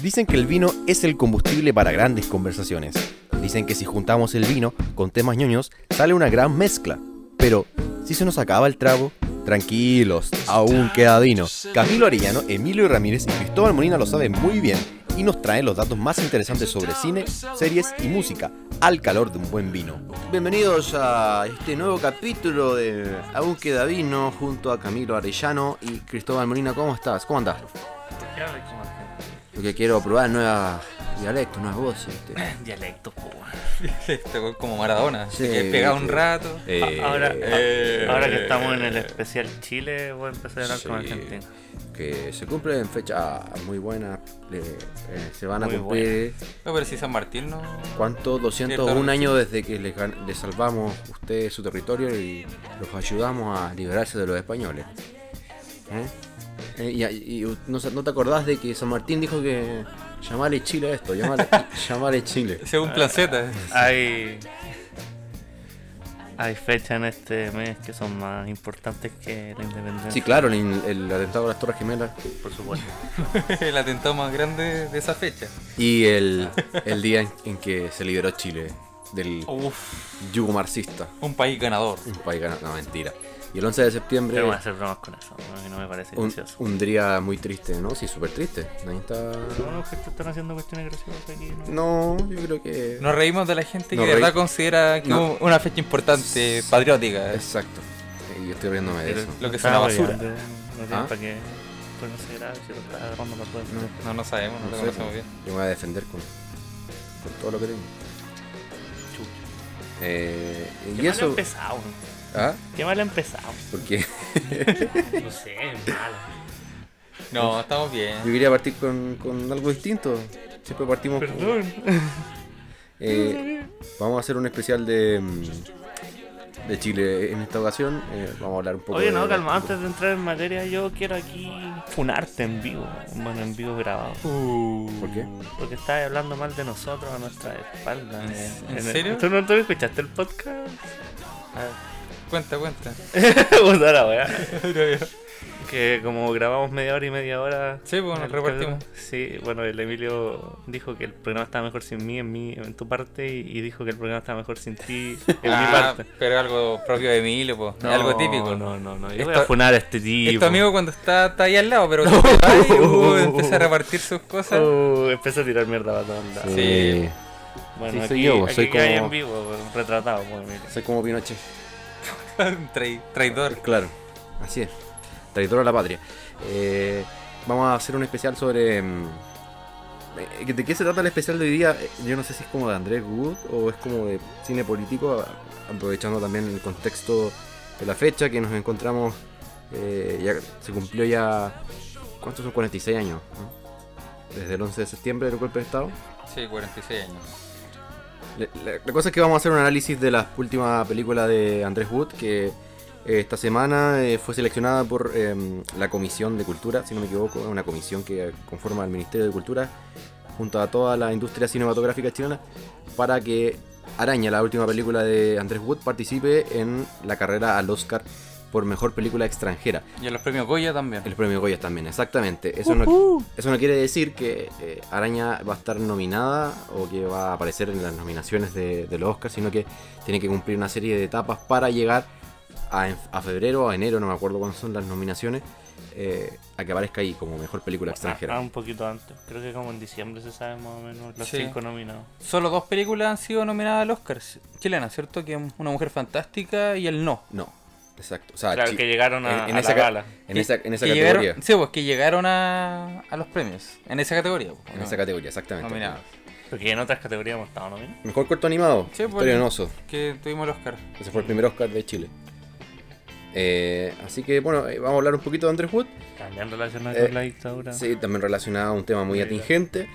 Dicen que el vino es el combustible para grandes conversaciones. Dicen que si juntamos el vino con temas ñoños, sale una gran mezcla. Pero, si se nos acaba el trago, tranquilos, aún queda vino. Camilo Arellano, Emilio Ramírez y Cristóbal Molina lo saben muy bien y nos traen los datos más interesantes sobre cine, series y música, al calor de un buen vino. Bienvenidos a este nuevo capítulo de Aún queda vino junto a Camilo Arellano y Cristóbal Molina. ¿Cómo estás? ¿Cómo andás? Porque quiero probar nuevos dialectos, nuevas voces. ¿viste? Dialectos. Este güey como Maradona, Sí, un rato. Eh, Ahora, eh, ahora que estamos en el especial Chile, voy a empezar a hablar Sí. con Argentina. que se cumple en fecha muy buena. le- eh, se van a cumplir, No, pero si San Martín no. ¿cuánto? 201 años desde que les, les salvamos a ustedes su territorio y los ayudamos a liberarse de los españoles. ¿Eh? Eh, y, y no, ¿no te acordás de que San Martín dijo que llamarle Chile a esto? Llamarle, llamarle Chile. Según Plan Z. Hay. Hay fechas en este mes que son más importantes que la independencia. Sí, claro, el, el atentado a las Torres Gemelas Por supuesto. el atentado más grande de esa fecha. y el, el día en, en que se liberó Chile del Uf, yugo marxista. un país ganador. Un país ganado, no mentira. Y el 11 de septiembre, Pero voy a hacer bromas con eso, ¿no? que no me parece un, gracioso. un día muy triste, ¿no? Sí, súper triste. Nadie está... No, que están haciendo cuestiones graciosas aquí, ¿no? No, yo creo que... Nos reímos de la gente que de verdad reí- considera que No. es una fecha importante, patriótica. Exacto. Y yo estoy riéndome de eso. Lo que es una basura. hueveando, No tiene ¿Ah? para qué ponerse grave si lo está agarrando la puerta. No, no sabemos, no, No lo sé, conocemos bien. Yo me voy a defender con, con todo lo que tengo. Eh, y eso... empezado. ¿Ah? Qué mal empezado. Porque No sé, malo. No, estamos bien. yo quería partir con, con algo distinto. Siempre partimos con- Perdón. Eh, vamos a hacer un especial de, mm, de Chile en esta ocasión. Eh, vamos a hablar un poco Oye, de- no, calma, antes de entrar en materia, yo quiero aquí funarte en vivo. Bueno, en vivo grabado. ¿Por qué? Porque estás hablando mal de nosotros a nuestra espalda. ¿En- eh, en el- serio? ¿Tú no, no escuchaste el podcast? Cuenta, cuenta. La weá. Que como grabamos media hora y media hora. Sí, pues, nos el repartimos. Sí, bueno, el Emilio dijo que el programa estaba mejor sin mí, en, mí, en tu parte, y, y dijo que el programa estaba mejor sin ti, en mi Ah, parte. pero algo propio de Emilio, pues. No, algo típico. No, no, no. Yo Esto- voy a funar a este tipo. Es tu amigo cuando está, está ahí al lado, pero vas y uh, empieza a repartir sus cosas. Oh, empezó a tirar mierda para todos lados. Sí. Bueno, Sí, aquí, soy yo, aquí soy que hay como- en vivo, bueno, retratado, pues, Emilio. Soy como Pinochet. Traidor. Claro, así es. Traidor a la patria. Eh, vamos a hacer un especial sobre. mm, eh, ¿De qué se trata el especial de hoy día? Eh, Yo no sé si es como de Andrés Wood o es como de cine político, aprovechando también el contexto de la fecha que nos encontramos. eh, ya se cumplió ya. ¿Cuántos son? 46 años. ¿no? Desde el 11 de septiembre del golpe de Estado. Sí, 46 años. La, cosa es que vamos a hacer un análisis de la última película de Andrés Wood, que eh, esta semana eh, fue seleccionada por eh, la Comisión de Cultura, si no me equivoco, una comisión que conforma el Ministerio de Cultura, junto a toda la industria cinematográfica chilena, para que Araña, la última película de Andrés Wood, participe en la carrera al Oscar por Mejor Película Extranjera. Y en los premios Goya también. El premio Goya también, exactamente. Eso no, eso no quiere decir que eh, Araña va a estar nominada o que va a aparecer en las nominaciones de, de los Oscars, sino que tiene que cumplir una serie de etapas para llegar a, en- a febrero o a enero, no me acuerdo cuándo son las nominaciones, eh, a que aparezca ahí como mejor película Ah, extranjera. un poquito antes. Creo que como en diciembre se sabe más o menos los Sí. cinco nominados. Solo dos películas han sido nominadas al Oscar chilena, ¿cierto? Que es Una Mujer Fantástica y El No. No, exacto. O sea, Claro, que llegaron a, en, en a esa, la gala. en esa, en esa categoría. llegaron, sí, pues que llegaron a, a los premios. En esa categoría. pues, En ¿no? esa categoría, exactamente. Nominados. Porque en otras categorías hemos estado nominados. Mejor corto animado, Sí, pues, Historia de un oso. Que tuvimos el Oscar. Ese fue el primer Oscar de Chile. Eh, así que bueno, eh, vamos a hablar un poquito de Andrés Wood. También relacionado Eh, con la dictadura. Sí, también relacionado a un tema muy atingente.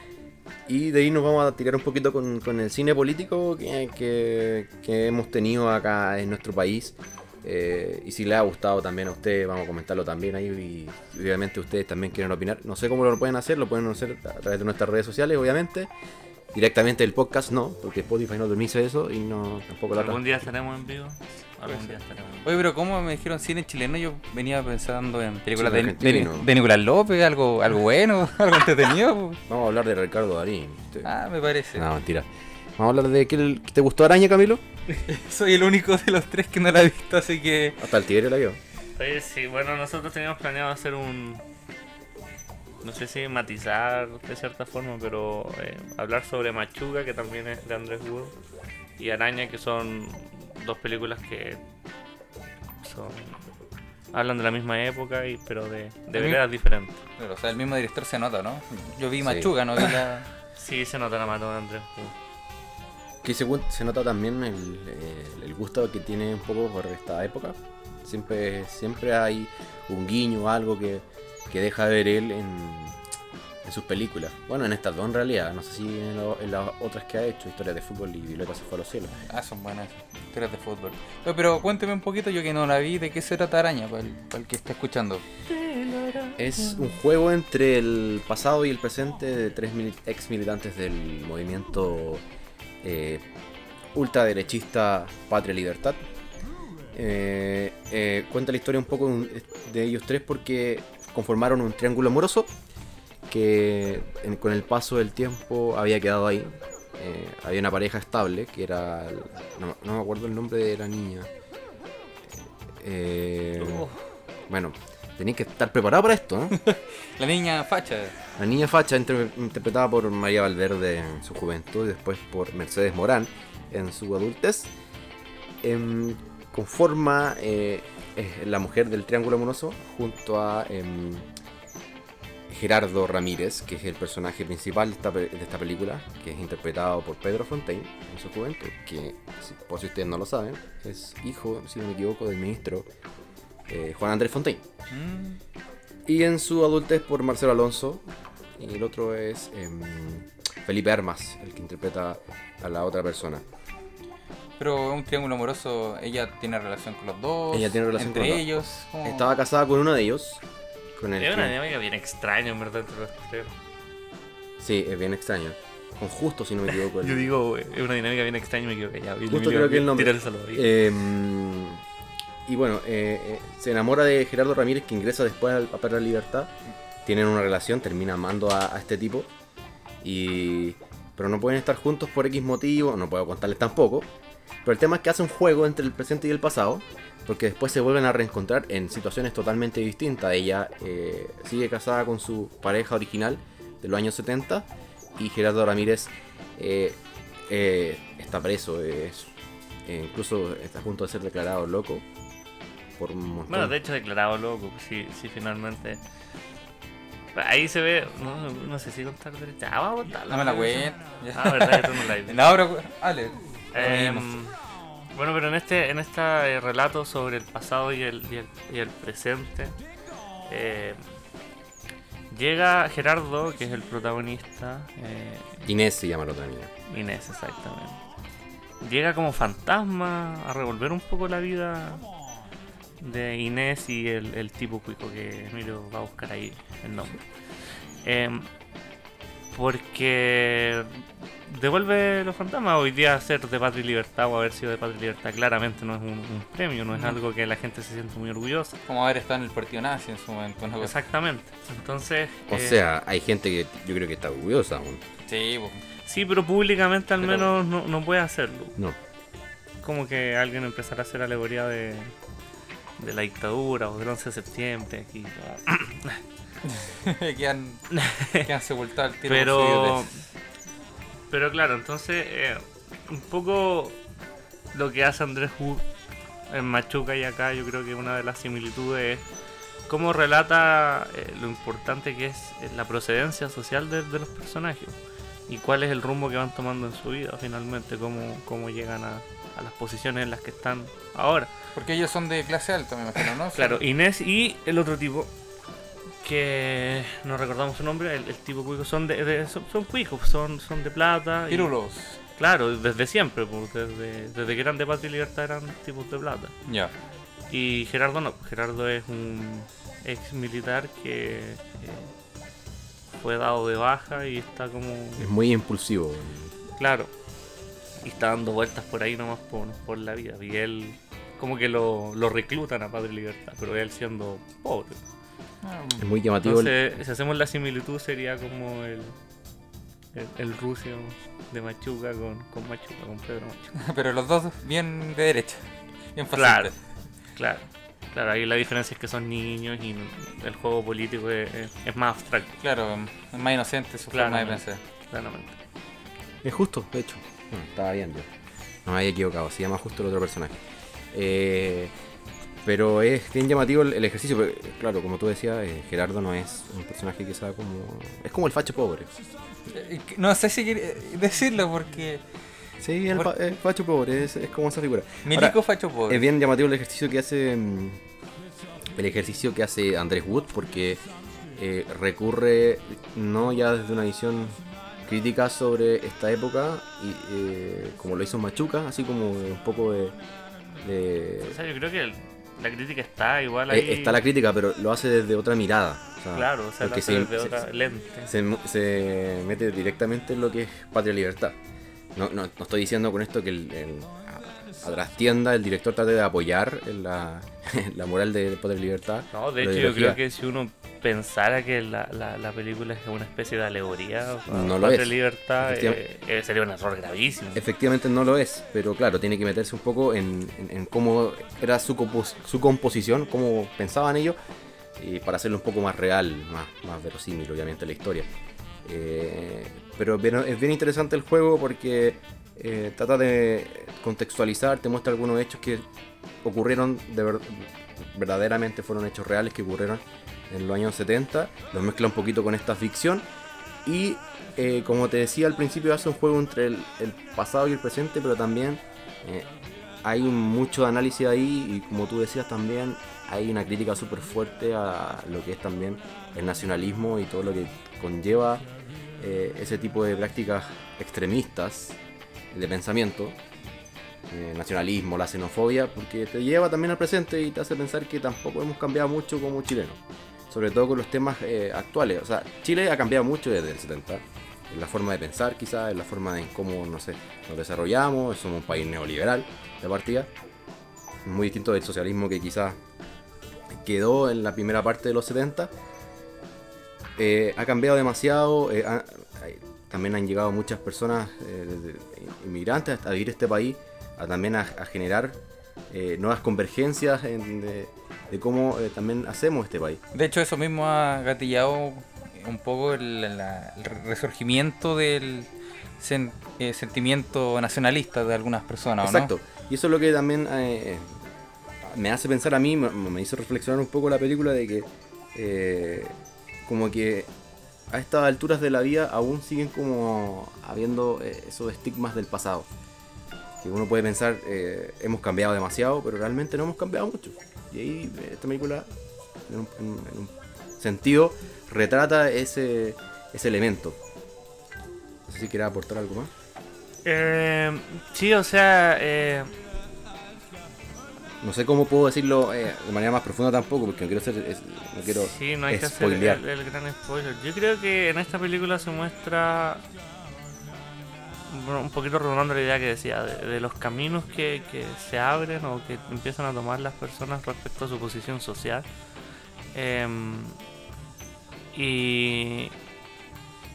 Y de ahí nos vamos a tirar un poquito con, con el cine político que, que- que hemos tenido acá en nuestro país. Eh, y si le ha gustado también a ustedes, vamos a comentarlo también ahí. Y, y obviamente ustedes también quieren opinar. No sé cómo lo pueden hacer, lo pueden hacer a través de nuestras redes sociales, obviamente. Directamente el podcast no, porque Spotify no permite eso y no tampoco la ¿Algún día estaremos en vivo? algún día estaremos. Oye, pero ¿cómo me dijeron cine chileno? Yo venía pensando en películas de, de, Nicolás López, algo, algo bueno, algo entretenido. Vamos a hablar de Ricardo Darín. Ah, me parece. No, mentira. Vamos a hablar de qué te gustó Araña, Camilo. Soy el único de los tres que no la he visto, así que... Hasta el tigre la vio. Oye, sí, bueno, nosotros teníamos planeado hacer un. No sé si matizar de cierta forma, pero eh, hablar sobre Machuca, que también es de Andrés Wood, y Araña, que son dos películas que son. hablan de la misma época, y, pero de, de veredas diferentes. Pero, o sea, el mismo director se nota, ¿no? Yo vi Sí. Machuga, no vi la... Sí, se nota la mano de Andrés Wood. Que se, se nota también el, el- el gusto que tiene un poco por esta época. Siempre, siempre hay un guiño, algo que, que deja ver él en, en sus películas. Bueno, en estas dos en realidad. No sé si en, lo- en las otras que ha hecho, Historias de Fútbol y Violeta se fue a los cielos. Ah, son buenas historias de fútbol. Pero cuénteme un poquito, yo que no la vi, ¿de qué se trata Araña? Para el, para el que está escuchando. Es un juego entre el pasado y el presente de tres mili- ex militantes del movimiento eh, ultraderechista Patria Libertad. Eh, eh, cuenta la historia un poco de ellos tres porque conformaron un triángulo amoroso que en- con el paso del tiempo había quedado ahí. Eh, había una pareja estable que era. No, no me acuerdo el nombre de la niña. Eh, bueno, tenéis que estar preparado para esto, ¿no? La niña facha. La niña facha, inter- interpretada por María Valverde en su juventud y después por Mercedes Morán en su adultez, em, conforma eh, eh, la mujer del Triángulo Amoroso junto a em, Gerardo Ramírez, que es el personaje principal de esta, pe- de esta película, que es interpretado por Pedro Fontaine en su juventud, que, por si ustedes no lo saben, es hijo, si no me equivoco, del ministro eh, Juan Andrés Fontaine. Mm, Y en su adultez por Marcelo Alonso. Y el otro es em, Felipe Armas, el que interpreta a la otra persona. Pero un triángulo amoroso, ella tiene relación con los dos. Ella tiene relación entre con ellos. Estaba casada con uno de ellos. Con el Es una dinámica bien extraña, en verdad, entre los tres. Sí, es bien extraño. Con Justo, si no me equivoco. el- Yo digo, eh, es una dinámica bien extraña y me equivoqué ya. Justo creo que el nombre. Em, y bueno, eh, eh, se enamora de Gerardo Ramírez, que ingresa después al papel de la libertad. Tienen una relación, termina amando a, a este tipo. Y, pero no pueden estar juntos por X motivo, no puedo contarles tampoco. Pero el tema es que hace un juego entre el presente y el pasado, porque después se vuelven a reencontrar en situaciones totalmente distintas. Ella eh, sigue casada con su pareja original de los años 70 y Gerardo Ramírez eh, está preso, es, incluso está a punto de ser declarado loco por un montón. Bueno, de hecho, declarado loco, pues sí, sí, finalmente. Ahí se ve, no, no sé si contar derecha. Ah, vamos a contarla. No me la ya. Ah, verdad, tú no la viste. No, pero, Ale. Em, bueno, pero en este, en este relato sobre el pasado y el, y el, y el presente, eh, llega Gerardo, que es el protagonista, eh, Inés se llama la otra niña. Inés, exactamente. Llega como fantasma a revolver un poco la vida de Inés y el, el tipo cuico que Emilio va a buscar ahí el nombre. Em, porque devuelve los fantasmas. Hoy día ser de Patria y Libertad o haber sido de Patria y Libertad claramente no es un, un premio, no es No. algo que la gente se siente muy orgullosa. Como haber estado en el partido nazi en su momento. Cosa. Exactamente. Entonces, O eh, sea, hay gente que yo creo que está orgullosa aún. Sí, pues. sí, pero públicamente al Pero- menos no, no puede hacerlo. No. como que alguien empezara a hacer alegoría de, de la dictadura o del 11 de septiembre. Aquí, que, han, que han sepultado el tiro. pero, pero claro, entonces eh, un poco lo que hace Andrés Wood en Machuca y acá, yo creo que una de las similitudes es cómo relata eh, lo importante que es eh, la procedencia social de, de los personajes y cuál es el rumbo que van tomando en su vida finalmente, cómo, cómo llegan a, a las posiciones en las que están ahora. Porque ellos son de clase alta, me imagino, ¿no? Claro, Inés y el otro tipo, que no recordamos su nombre, el, el tipo cuico, son de, de- son, son cuicos, son, son de plata. y- Pirulos. claro, desde siempre, pues, desde, desde que eran de Patria y Libertad eran tipos de plata. Ya. Y Gerardo no, Gerardo es un ex militar que eh, fue dado de baja y está como... Es muy impulsivo. Claro. Y está dando vueltas por ahí nomás por, por la vida. Y él, como que lo, lo reclutan a Padre Libertad, pero él siendo pobre. Es muy llamativo. el- si hacemos la similitud, sería como el, el, el rucio de Machuca con, con Machuca, con Pedro Machuca. Pero los dos bien de derecha. Bien Claro. fascistas. Claro, claro, ahí la diferencia es que son niños y el juego político es, es- es más abstracto, Claro, es más inocente su forma de Claramente. pensar. claramente. Es justo, de hecho. Mm, estaba bien yo. No me había equivocado, se llama justo el otro personaje. Eh, pero es bien llamativo el, el ejercicio. pero, claro, como tú decías, eh, Gerardo no es un personaje que sea como. Es como el facho pobre. Eh, No sé si quiere decirlo porque. Sí, el, facho pobre, es, es como esa figura. Milico Ahora, facho pobre. Es bien llamativo el ejercicio que hace. mm, El ejercicio que hace Andrés Wood, porque eh, recurre no ya desde una visión crítica sobre esta época, y, eh, como lo hizo Machuca, así como un poco de. O sea, yo creo que el- la crítica está igual ahí. eh, está la crítica, pero lo hace desde otra mirada. o sea, Claro, o sea, lo hace se- desde se- otra lente. se, mu- se mete directamente en lo que es patria libertad. No, no, no estoy diciendo con esto que el, el- a, trastienda el director trate de apoyar en la, la moral de patria y libertad. No, de hecho yo creo que si uno pensara que la, la, la película es una especie de alegoría a No lo Patria es. y libertad, eh, eh, sería un error gravísimo. Efectivamente no lo es, pero claro, tiene que meterse un poco en, en- en cómo era su, compos- su composición, cómo pensaban ellos, y para hacerlo un poco más real, más, más verosímil, obviamente, la historia. Eh, pero bien- es bien interesante el juego porque eh, trata de contextualizar, te muestra algunos hechos que ocurrieron, de ver- verdaderamente fueron hechos reales que ocurrieron en los años 70, los mezcla un poquito con esta ficción. Y eh, como te decía al principio hace un juego entre el, el pasado y el presente, pero también eh, hay mucho análisis ahí y como tú decías también hay una crítica súper fuerte a lo que es también el nacionalismo y todo lo que conlleva eh, ese tipo de prácticas extremistas de pensamiento, eh, nacionalismo, la xenofobia, porque te lleva también al presente y te hace pensar que tampoco hemos cambiado mucho como chilenos, sobre todo con los temas eh, actuales. O sea, Chile ha cambiado mucho desde el 70, en la forma de pensar quizás, en la forma de cómo, no sé, nos desarrollamos, somos un país neoliberal de partida, muy distinto del socialismo que quizás quedó en la primera parte de los 70. Eh, ha cambiado demasiado, eh, ha- también han llegado muchas personas eh, inmigrantes a vivir este país, a también a, a generar eh, nuevas convergencias en- de, cómo eh, también hacemos este país. De hecho, eso mismo ha gatillado un poco el, la- el resurgimiento del sen- eh, sentimiento nacionalista de algunas personas. Exacto. Y eso es lo que también eh, me hace pensar a mí, me, me hizo reflexionar un poco la película de que como que a estas alturas de la vida aún siguen como habiendo esos estigmas del pasado. Que uno puede pensar, hemos cambiado demasiado, pero realmente no hemos cambiado mucho. Y ahí eh, esta película, en un, en- en un sentido, retrata ese, ese elemento. No sé si quieres aportar algo más. Eh, sí, o sea, eh, No sé cómo puedo decirlo eh, de manera más profunda tampoco, porque no quiero ser, es- no quiero sí, no hay que hacer el, el gran spoiler. Yo creo que en esta película se muestra un poquito redondando la idea que decía, de, de los caminos que, que se abren o que empiezan a tomar las personas respecto a su posición social. Em, y,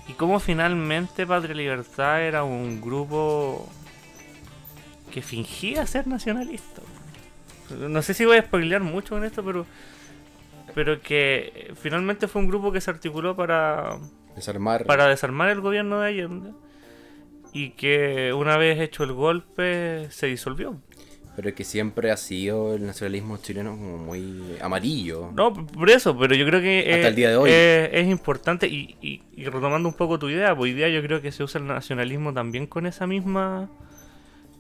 y cómo finalmente Patria Libertad era un grupo que fingía ser nacionalista. No sé si voy a spoilear mucho con esto, pero pero que finalmente fue un grupo que se articuló para, Desarmar. para desarmar el gobierno de Allende y que una vez hecho el golpe se disolvió. Pero es que siempre ha sido el nacionalismo chileno como muy amarillo. No, por eso, pero yo creo que Hasta eh, el día de hoy. eh, es importante y, y- y retomando un poco tu idea, pues hoy día yo creo que se usa el nacionalismo también con esa misma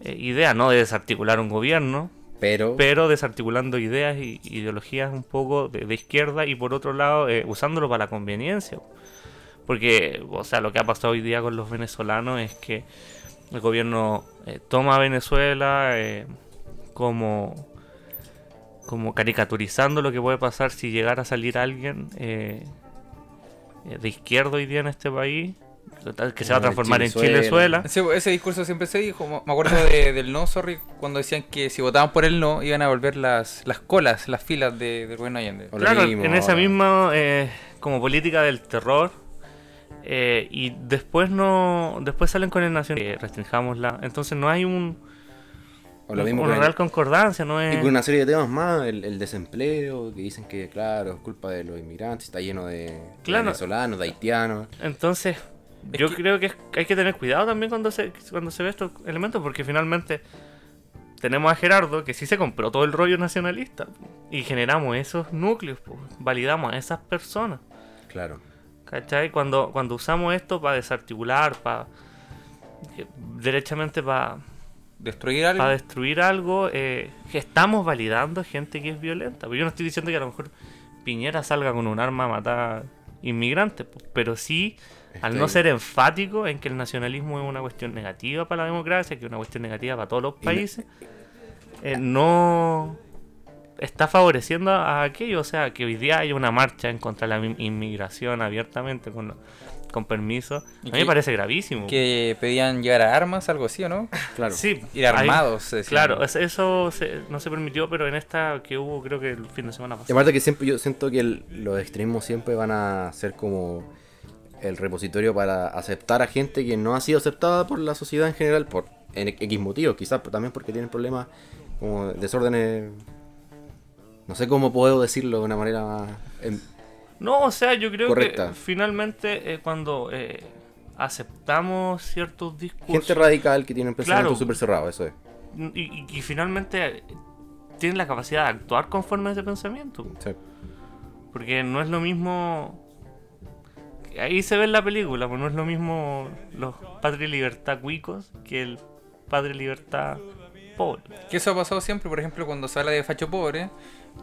eh, idea, ¿no? De desarticular un gobierno, Pero, pero desarticulando ideas y ideologías un poco de, de izquierda y por otro lado eh, usándolo para la conveniencia. Porque, o sea, lo que ha pasado hoy día con los venezolanos es que el gobierno eh, toma a Venezuela eh, como, como caricaturizando lo que puede pasar si llegara a salir alguien eh, eh, de izquierda hoy día en este país que se va a transformar en Chilezuela. Ese, ese discurso siempre se dijo. Me acuerdo de- del no, sorry, cuando decían que si votaban por el no, iban a volver las, las colas, las filas de, del gobierno Allende. Claro, mismo en esa ahora. misma eh, como política del terror. Eh, y después no después salen con el nacional que restringamos la entonces no hay un O lo mismo una real concordancia no Y es con una serie de temas más, el, el desempleo, que dicen que, claro, es culpa de los inmigrantes, está lleno de, Claro. venezolanos, de haitianos. entonces Es yo que- creo que hay que tener cuidado también cuando se cuando se ve estos elementos porque finalmente tenemos a Gerardo que sí se compró todo el rollo nacionalista y generamos esos núcleos pues, validamos a esas personas Claro. ¿Cachai? Cuando, cuando usamos esto para desarticular, para. derechamente para Destruir algo. destruir algo, eh, estamos validando gente que es violenta. Pero yo no estoy diciendo que a lo mejor Piñera salga con un arma a matar inmigrantes, po, pero sí, al no ser enfático en que el nacionalismo es una cuestión negativa para la democracia, que es una cuestión negativa para todos los países, eh, no está favoreciendo a aquello. O sea, que hoy día hay una marcha en contra de la in- inmigración abiertamente, con, con permiso. A Y mí me parece gravísimo. Que pedían llegar a armas, algo así, ¿o no? Claro. Sí, Ir hay- armados. decía. Claro, es- eso se- no se permitió, pero en esta que hubo, creo que el fin de semana Y pasado. aparte que siempre yo siento que el- los extremismos siempre van a ser como el repositorio para aceptar a gente que no ha sido aceptada por la sociedad en general por en X motivos, quizás pero también porque tienen problemas como desórdenes no sé cómo puedo decirlo de una manera más No, o sea, yo creo Correcta. que finalmente eh, cuando eh, aceptamos ciertos discursos gente radical que tiene un pensamiento Claro. súper cerrado, eso es. y, y- y finalmente eh, tienen la capacidad de actuar conforme a ese pensamiento. Sí. Porque no es lo mismo. Ahí se ve en la película, pues no es lo mismo los padres libertad cuicos que el padre libertad pobre. Que eso ha pasado siempre, por ejemplo, cuando se habla de facho pobre,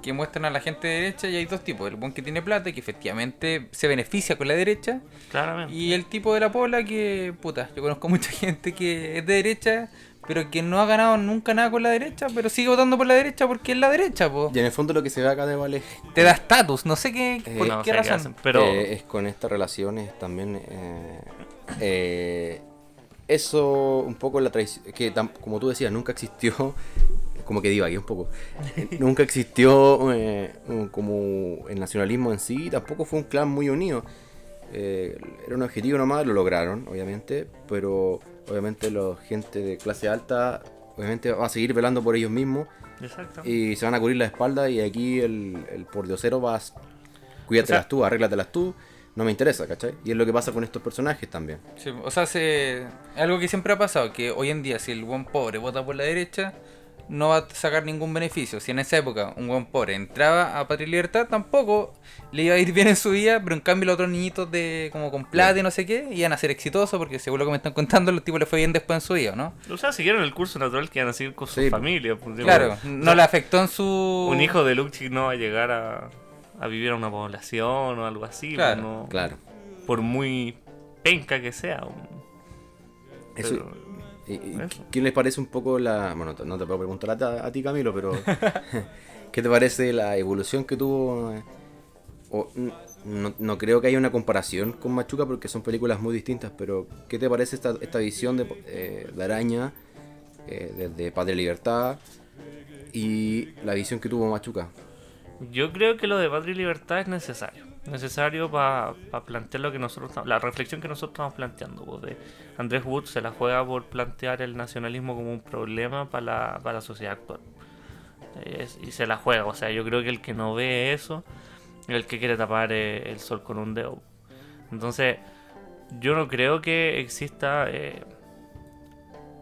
que muestran a la gente de derecha y hay dos tipos. El buen que tiene plata y que efectivamente se beneficia con la derecha. Claramente. Y el tipo de la pola que, puta, yo conozco mucha gente que es de derecha, pero que no ha ganado nunca nada con la derecha, pero sigue votando por la derecha porque es la derecha, po. Y en el fondo lo que se ve acá de Vale Te da estatus, no sé qué, Eh, por No qué sé razón. hacen, pero Eh, es con estas relaciones también. eh, eh, eso, un poco la traición. Que, como tú decías, nunca existió. Como que divagué un poco. nunca existió eh, como el nacionalismo en sí. Tampoco fue un clan muy unido. Eh, era un objetivo nomás, lo lograron, obviamente. Pero, obviamente, la gente de clase alta. Obviamente va a seguir velando por ellos mismos Exactamente. y se van a cubrir la espalda y aquí el, el pordiosero va a... Cuídatelas O sea- tú, arréglatelas tú, no me interesa, ¿cachai? Y es lo que pasa con estos personajes también. Sí, o sea, se, algo que siempre ha pasado, que hoy en día si el buen pobre vota por la derecha, no va a sacar ningún beneficio. Si en esa época un buen pobre entraba a Patria y Libertad, tampoco le iba a ir bien en su vida, pero en cambio los otros niñitos de como con plata y no sé qué, iban a ser exitosos porque según lo que me están contando, los tipos les fue bien después en su vida, ¿no? O sea, siguieron el curso natural que iban a seguir con su Sí. familia. pues, Claro, o no sea, le afectó en su... Un hijo de Luxi no va a llegar a, a vivir a una población o algo así. Claro, pues, no- Claro. Por muy penca que sea. Eso, Pero- eso. ¿Qué les parece un poco la... Bueno, no te puedo preguntar a, ti, Camilo, pero... ¿Qué te parece la evolución que tuvo? eh? O, no, no creo que haya una comparación con Machuca porque son películas muy distintas, pero ¿qué te parece esta, esta visión de, eh, de Araña eh, desde Padre Libertad y la visión que tuvo Machuca? Yo creo que lo de y libertad es necesario. Necesario para plantear lo que nosotros la reflexión que nosotros estamos planteando. Andrés Wood se la juega por plantear el nacionalismo como un problema para la, para la sociedad actual. Y se la juega. O sea, yo creo que el que no ve eso es el que quiere tapar eh, el sol con un dedo. Entonces, yo no creo que exista eh,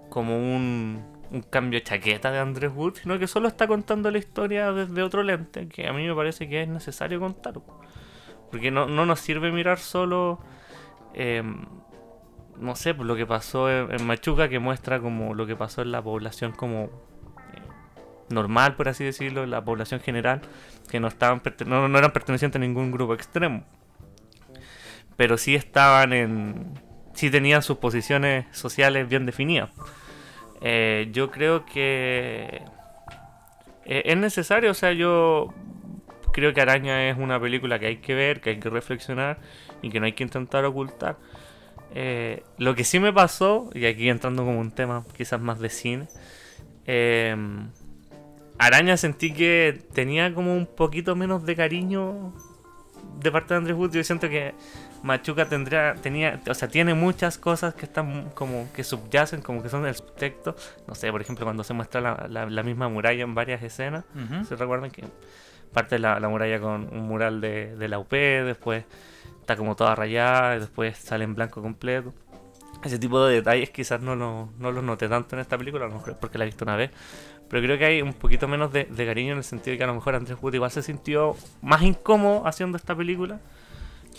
como un, un cambio de chaqueta de Andrés Wood, sino que solo está contando la historia desde otro lente, que a mí me parece que es necesario contar. Porque no, no nos sirve mirar solo, eh, no sé, pues lo que pasó en, Machuca, que muestra como lo que pasó en la población como eh, normal, por así decirlo, la población general, que no, estaban no, no eran pertenecientes a ningún grupo extremo. Pero sí estaban en... sí tenían sus posiciones sociales bien definidas. Eh, yo creo que eh, es necesario, o sea, yo creo que Araña es una película que hay que ver, que hay que reflexionar y que no hay que intentar ocultar. Eh, lo que sí me pasó, y aquí entrando como un tema quizás más de cine, eh, Araña sentí que tenía como un poquito menos de cariño de parte de Andrés Wood. Yo siento que Machuca tendría, tenía, o sea, tiene muchas cosas que están como que subyacen, como que son del texto. No sé, por ejemplo, cuando se muestra la, la- la misma muralla en varias escenas. Ujú. ¿Se recuerdan que parte la, la muralla con un mural de, la UP, después está como toda rayada, después sale en blanco completo? Ese tipo de detalles quizás no, lo- no los noté tanto en esta película, a lo mejor porque la he visto una vez. Pero creo que hay un poquito menos de, de cariño en el sentido de que a lo mejor Andrés Wood igual se sintió más incómodo haciendo esta película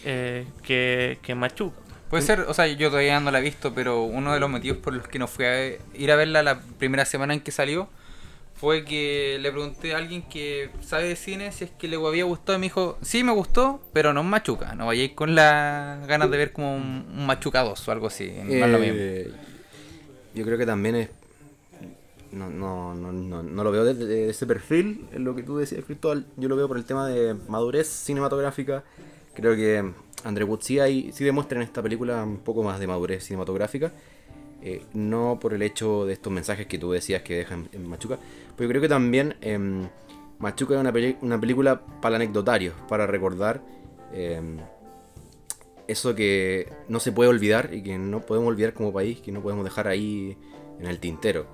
eh, que, que Machuca. Puede ser, o sea, yo todavía no la he visto, pero uno de los motivos por los que no fui a ir a verla la primera semana en que salió fue que le pregunté a alguien que sabe de cine si es que le había gustado y me dijo, sí me gustó, pero no un machuca, no vayáis con las ganas de ver como un, un machuca 2 o algo así, no es lo mismo. Eh, Yo creo que también es. No, no, no, no, no lo veo desde de ese perfil, en lo que tú decías, Cristóbal. Yo lo veo por el tema de madurez cinematográfica. Creo que André Wood sí, hay, sí demuestra en esta película un poco más de madurez cinematográfica. eh, no por el hecho de estos mensajes que tú decías que dejan en Machuca. Pero creo que también em, Machuca es una, una película para el anecdotario, para recordar. em, eso que no se puede olvidar y que no podemos olvidar como país, que no podemos dejar ahí en el tintero.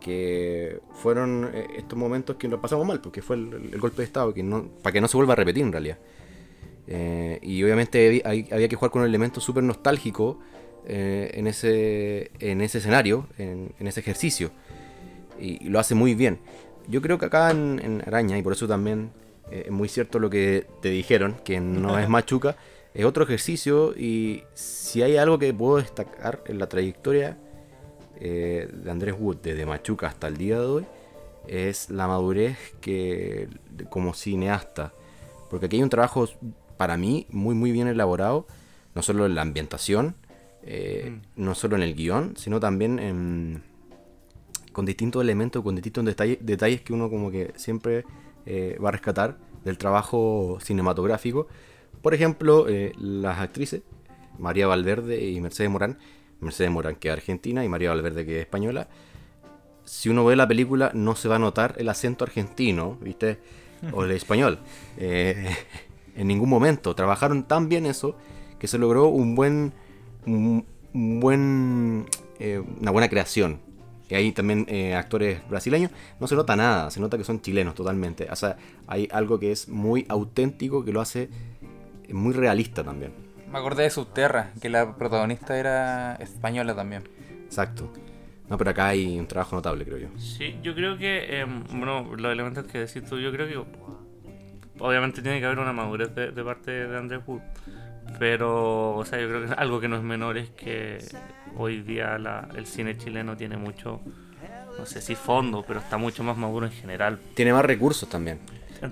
Que fueron eh, estos momentos que nos pasamos mal, porque fue el, golpe de Estado, que no, para que no se vuelva a repetir en realidad. Eh, y obviamente hay- había que jugar con un elemento súper nostálgico eh, en, ese, en ese escenario, en, en ese ejercicio. Y, y lo hace muy bien. Yo creo que acá en, en Araña, y por eso también eh, es muy cierto lo que te dijeron, que no es machuca, es otro ejercicio y si hay algo que puedo destacar en la trayectoria eh, de Andrés Wood desde Machuca hasta el día de hoy es la madurez que como cineasta. Porque aquí hay un trabajo para mí muy muy bien elaborado no solo en la ambientación eh, no solo en el guion sino también en, con distintos elementos con distintos detalles, detalles que uno como que siempre eh, va a rescatar del trabajo cinematográfico por ejemplo, eh, las actrices, María Valverde y Mercedes Morán, Mercedes Morán que es argentina y María Valverde que es española, si uno ve la película no se va a notar el acento argentino, ¿viste? O el español. Eh, en ningún momento. Trabajaron tan bien eso que se logró un buen. un, un buen. eh, una buena creación. Y hay también eh, actores brasileños. No se nota nada, se nota que son chilenos totalmente. O sea, hay algo que es muy auténtico que lo hace muy realista también. Me acordé de Subterra, que la protagonista era española también. Exacto. No, pero acá hay un trabajo notable, creo yo. Sí, yo creo que, eh, bueno, los elementos que decís tú, yo creo que obviamente tiene que haber una madurez de, de parte de Andrés Wood. Pero, o sea, yo creo que algo que no es menor es que hoy día la- el cine chileno tiene mucho, no sé si fondo, pero está mucho más maduro en general. Tiene más recursos también.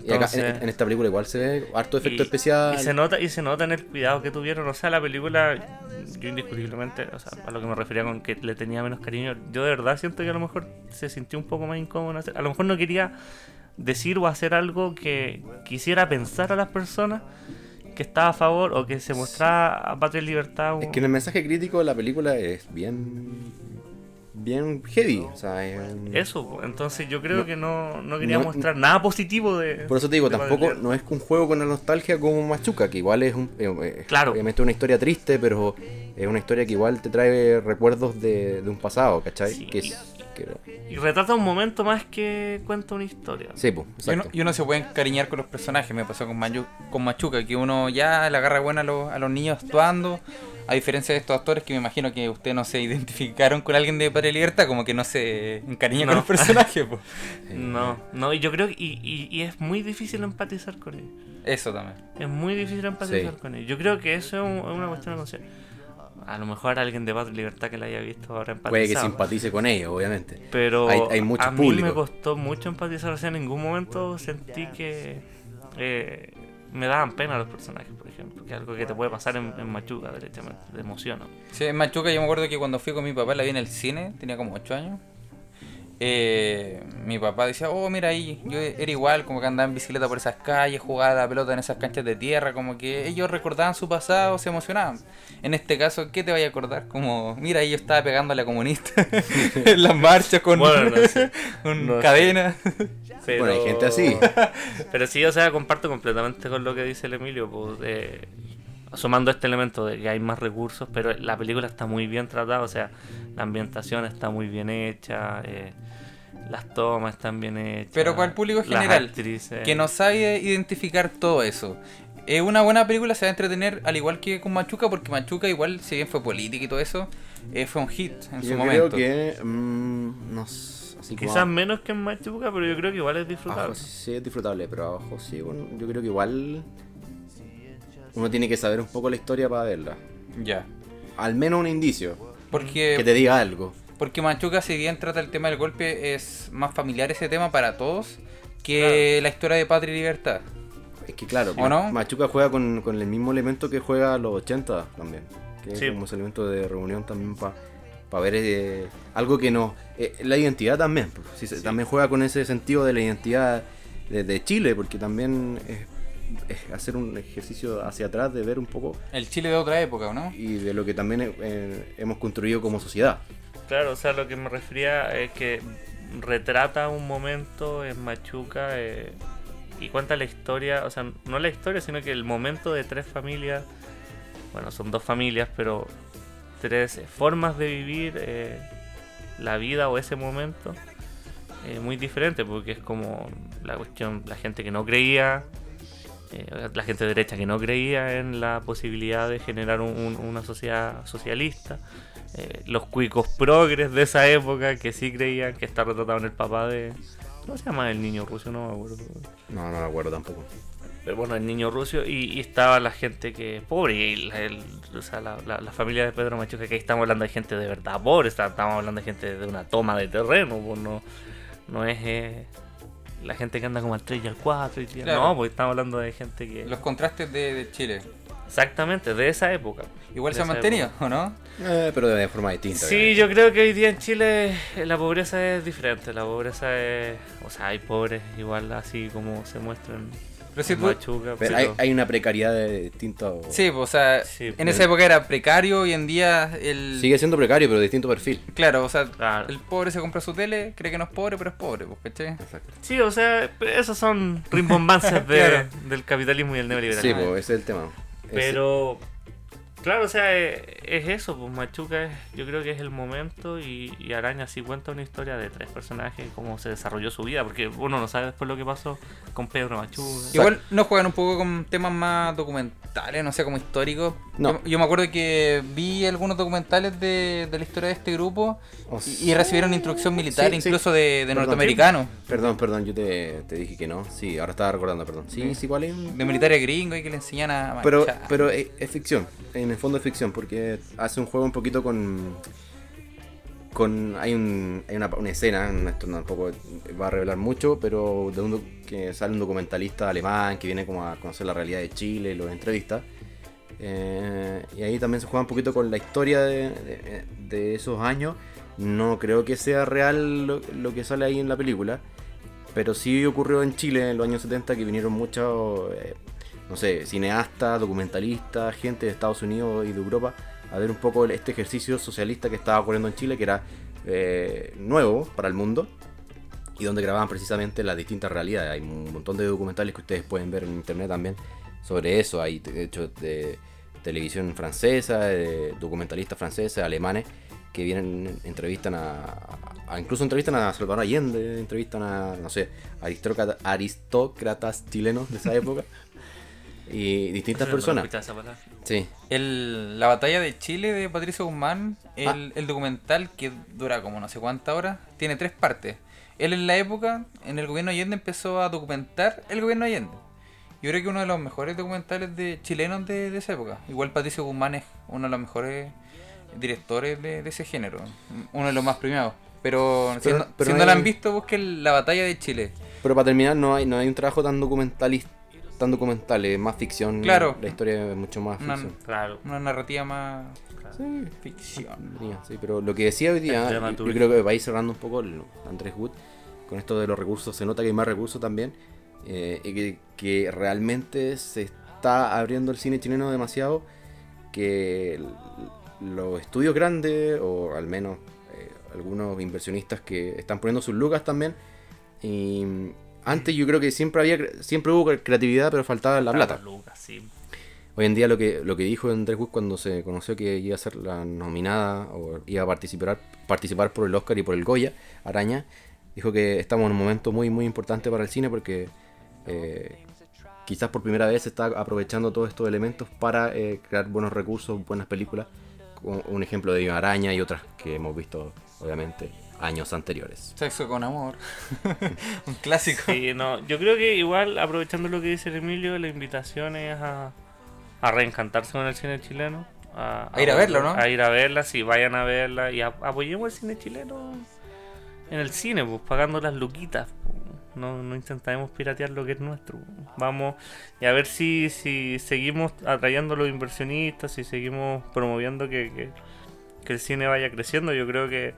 y acá en, esta película igual se ve harto efecto y- especial. Y se nota, y se nota en el cuidado que tuvieron. O sea, la película, yo indiscutiblemente, o sea, a lo que me refería con que le tenía menos cariño, yo de verdad siento que a lo mejor se sintió un poco más incómodo. A lo mejor no quería decir o hacer algo que quisiera pensar a las personas que estaba a favor o que se mostraba a patria y libertad. Es que en el mensaje crítico de la película es bien. bien heavy. O sea, es un- Eso, entonces yo creo No- que no, no quería mostrar nada positivo de. Por eso te digo, tampoco no es un juego con la nostalgia como Machuca, que igual es un, eh, eh, Claro. obviamente una historia triste, pero es una historia que igual te trae recuerdos de, de un pasado, ¿cachai? Sí. Que es- que- Y retrata un momento más que cuenta una historia. sí, pues, Y y uno se puede encariñar con los personajes. Me pasó con, Mayu- con Machuca, que uno ya le agarra buena a los, a los niños actuando. A diferencia de estos actores que me imagino que ustedes no se identificaron con alguien de Padre Libertad, como que no se encariñan No. con los personajes. po. No, no, y yo creo que y, y- y es muy difícil empatizar con ellos. Eso también. Es muy difícil empatizar Sí. con ellos. Yo creo que eso es, un- es una cuestión de conciencia. A lo mejor alguien de Paz Libertad que la haya visto ahora empatizado. Puede que simpatice con ellos, obviamente. Pero Hay- hay mucho a mí público. me costó mucho empatizar. O sea, en ningún momento sentí que eh, me daban pena los personajes, por ejemplo. Que es algo que te puede pasar en, en Machuca, derechamente. Te emociona. Sí, en Machuca yo me acuerdo que cuando fui con mi papá la vi en el cine, tenía como 8 años. eh, mi papá decía, oh, mira ahí, yo era igual, como que andaba en bicicleta por esas calles, jugaba la pelota en esas canchas de tierra, como que ellos recordaban su pasado, se emocionaban. En este caso, ¿qué te vaya a acordar? Como, mira, ahí yo estaba pegando a la comunista en las marchas con, Bueno, no sé. con No sé. cadena. Pero- Bueno, hay gente así. Pero sí, o sea, comparto completamente con lo que dice el Emilio, pues, eh, sumando este elemento de que hay más recursos, pero la película está muy bien tratada, o sea, la ambientación está muy bien hecha, eh, las tomas están bien hechas. Pero para el público general, que no sabe identificar todo eso. Es una buena película, se va a entretener al igual que con Machuca, porque Machuca igual, si bien fue política y todo eso, eh, fue un hit en su Yo momento. creo que. mm, no sé, así como Quizás menos que en Machuca, pero yo creo que igual es disfrutable. Abajo sí es disfrutable, pero abajo sí, bueno, yo creo que igual. Uno tiene que saber un poco la historia para verla. Ya. Al menos un indicio. Porque, Que te diga algo. Porque Machuca, si bien trata el tema del golpe, es más familiar ese tema para todos que la historia de Patria y Libertad. Es que claro, ¿O Ma- no? Machuca juega con, con el mismo elemento que juega los 80 también. Que Sí. es como ese elemento de reunión también para ver eh, algo que no. eh, la identidad también. pues, sí, También juega con ese sentido de la identidad de, de Chile, porque también es, es hacer un ejercicio hacia atrás de ver un poco El Chile de otra época, ¿o ¿no? y de lo que también eh, hemos construido como sociedad. Claro, o sea, lo que me refería es que retrata un momento en Machuca eh, y cuenta la historia, o sea, no la historia, sino que el momento de tres familias, bueno, son dos familias, pero tres formas de vivir eh, la vida o ese momento eh, muy diferente, porque es como la cuestión, la gente que no creía, eh, la gente derecha que no creía en la posibilidad de generar un- un- una sociedad socialista, eh, los cuicos progres de esa época que sí creían que está retratado en el papá de... ¿Cómo se llama el niño ruso? No me acuerdo. No, no me acuerdo tampoco. Pero bueno, el niño ruso y, y estaba la gente que pobre, y la, el- o sea, la, la- la familia de Pedro Machuca, que ahí estamos hablando de gente de verdad pobre, está- estamos hablando de gente de una toma de terreno, pues no, no es eh, la gente que anda como al 3 y al 4, y, Claro. no, pues estamos hablando de gente que... Los contrastes de, de Chile. Exactamente, de esa época. Igual De se ha mantenido, época. ¿o no? Eh, pero de forma distinta. Sí, obviamente. yo creo que hoy día en Chile eh, la pobreza es diferente. La pobreza es. O sea, hay pobres igual así como se muestran Pero si Machuca. Pero pero- hay, hay una precariedad de distinto. Sí, pues, o sea, Sí, en pero- esa época era precario, hoy en día el... Sigue siendo precario, pero de distinto perfil. Claro, o sea, Claro. el pobre se compra su tele, cree que no es pobre, pero es pobre, pues, ¿cachai? Exacto. Sí, o sea, esos son rimbombanzas de- Claro. del capitalismo y el Sí, neoliberalismo. pues ese es el tema. Ese- Pero, claro, o sea, es, es eso, pues Machuca es, yo creo que es el momento y, y Araña sí cuenta una historia de tres personajes, cómo se desarrolló su vida, porque uno no sabe después lo que pasó con Pedro Machuca. Igual nos juegan un poco con temas más documentales, no sé, como históricos. No. Yo, yo me acuerdo que vi algunos documentales de, de la historia de este grupo Oh, y, y recibieron instrucción militar, Sí, sí. incluso de, norteamericanos, Perdón, perdón, yo te, te dije que no. Sí, ahora estaba recordando, perdón. Sí, sí, igual es. de militares gringos y que le enseñan a Pero, pero es, es ficción, en el fondo es ficción, porque hace un juego un poquito con. Con hay un, hay una, una escena, esto tampoco va a revelar mucho, pero de un, que sale un documentalista alemán que viene como a conocer la realidad de Chile y los entrevista. Eh, y ahí también se juega un poquito con la historia de, de- de esos años. No creo que sea real lo, lo que sale ahí en la película. Pero sí ocurrió en Chile en los años 70 que vinieron muchos, eh, no sé, cineastas, documentalistas, gente de Estados Unidos y de Europa a ver un poco este ejercicio socialista que estaba ocurriendo en Chile, que era eh, nuevo para el mundo y donde grababan precisamente las distintas realidades. Hay un montón de documentales que ustedes pueden ver en internet también sobre eso. Hay, de hecho, de televisión francesa, de documentalistas franceses, alemanes, que vienen, entrevistan a, incluso entrevistan a Salvador Allende, entrevistan a, no sé, aristócrata- aristócratas chilenos de esa época. y distintas personas. Sí, El- la batalla de Chile de Patricio Guzmán, el, Ah. el documental que dura como no sé cuántas horas, tiene tres partes. Él en la época, en el gobierno Allende, empezó a documentar el gobierno Allende. Yo creo que uno de los mejores documentales de chilenos de, de esa época. Igual Patricio Guzmán es uno de los mejores directores de, de ese género. Uno de los más premiados. Pero, si, no, pero si no no la han visto, busquen la batalla de Chile. pero para terminar no hay, no hay un trabajo tan documentalista tan documental, es más ficción. Claro. La historia es mucho más Una- ficción. Claro. Una narrativa más Sí, ficción. Sí, pero lo que decía hoy día, yo, creo que va a ir cerrando un poco el Andrés Wood con esto de los recursos. Se nota que hay más recursos también eh, y que, que realmente se está abriendo el cine chileno demasiado. Que los estudios grandes, o al menos eh, algunos inversionistas que están poniendo sus lucas también. Y antes yo creo que siempre había siempre hubo creatividad, pero faltaba la plata. Lucas, sí. Hoy en día lo que, lo que dijo Andrés Wood cuando se conoció que iba a ser la nominada o iba a participar, participar por el Oscar y por el Goya, Araña, dijo que estamos en un momento muy muy importante para el cine porque eh, quizás por primera vez se está aprovechando todos estos elementos para eh, crear buenos recursos, buenas películas. como Un ejemplo de Araña y otras que hemos visto obviamente años anteriores. Sexo con amor. Un clásico. Sí, no, yo creo que igual, aprovechando lo que dice el Emilio, la invitación es a, a reencantarse con el cine chileno. A, A ir a verlo, ¿no? A ir a verla, sí, vayan a verla y a- apoyemos el cine chileno en el cine, pues pagando las luquitas. pues. No, no intentemos piratear lo que es nuestro. pues. Vamos y a ver si, si seguimos atrayendo a los inversionistas, si seguimos promoviendo que, que, que el cine vaya creciendo. Yo creo que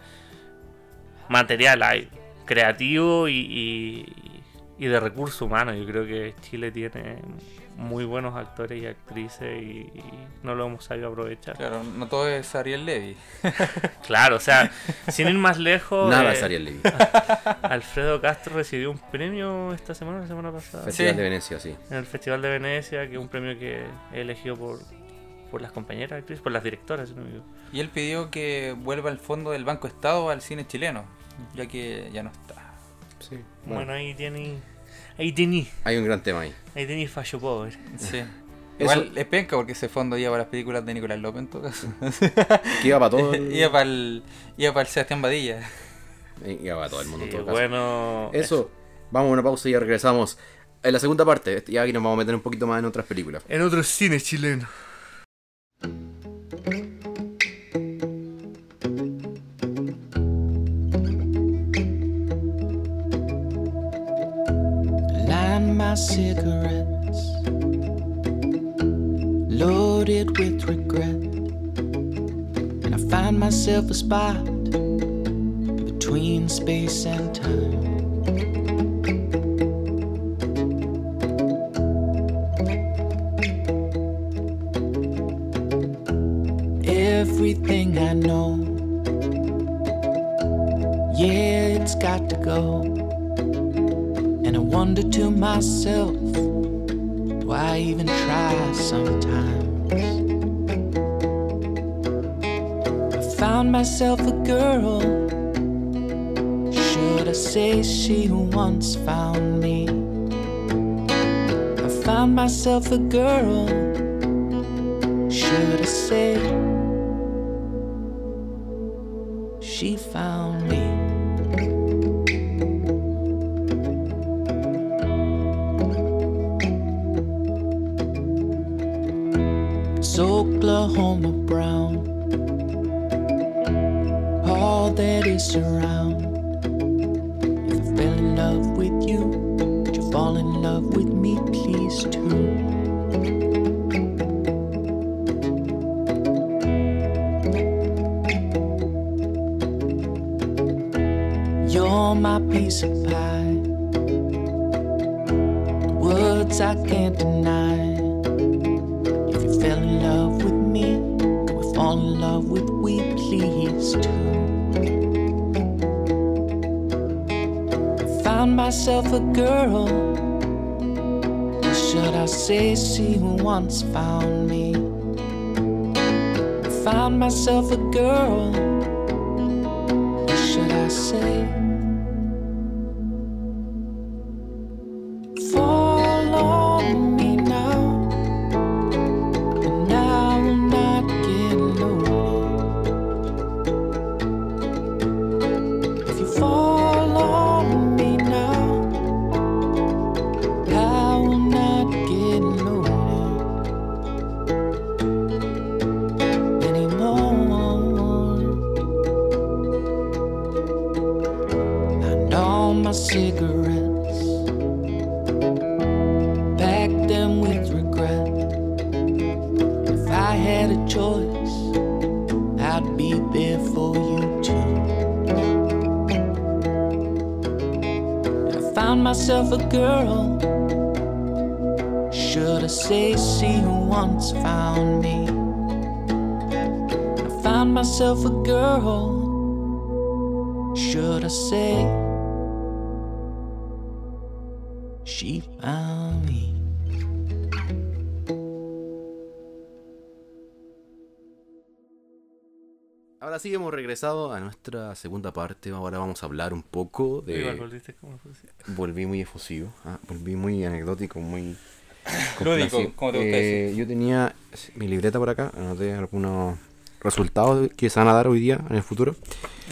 material hay, creativo y, y, y de recursos humanos. Yo creo que Chile tiene muy buenos actores y actrices y, y no lo hemos sabido aprovechar. Claro, no todo es Ariel Levy. Claro, o sea, sin ir más lejos, Nada eh, es Ariel Levy. Alfredo Castro recibió un premio esta semana, la semana pasada, Festival Sí. de Venecia, sí. en el Festival de Venecia, que es un premio que es elegido por, por las compañeras actrices, por las directoras, no. Y él pidió que vuelva el fondo del Banco Estado al cine chileno, ya que ya no está. sí. Bueno, Bueno, ahí tiene, ahí tiene, hay un gran tema ahí. ahí tiene fallo pobre. Sí. Igual es penca porque ese fondo iba para las películas de Nicolás López en todo caso. Que iba para todo el, iba para el, iba para el Sebastián Badilla. iba para todo el mundo en Sí, todo caso. bueno, Eso, vamos a una pausa y ya regresamos. En la segunda parte, ya aquí nos vamos a meter un poquito más en otras películas. en otros cines chilenos. Cigarettes, loaded with regret. And I find myself a spot between space and time. Everything I know, yeah, it's got to go. Wonder to myself, why even try sometimes? I found myself a girl. Should I say she once found me? I found myself a girl. Should I say she found me? Oklahoma brown. All that is around. If I fell in love with you, would you fall in love with me, please, too? You're my piece of pie. Myself a girl. Should I say she once found me? Found myself a girl. She found me? Ahora sí hemos regresado a nuestra segunda parte. Ahora vamos a hablar un poco Igual de. volviste como. Volví muy efusivo, ah, volví muy anecdótico, muy. Lúdico, como te gusta Eh, decir. Yo tenía mi libreta por acá, anoté algunos resultados que se van a dar hoy día en el futuro.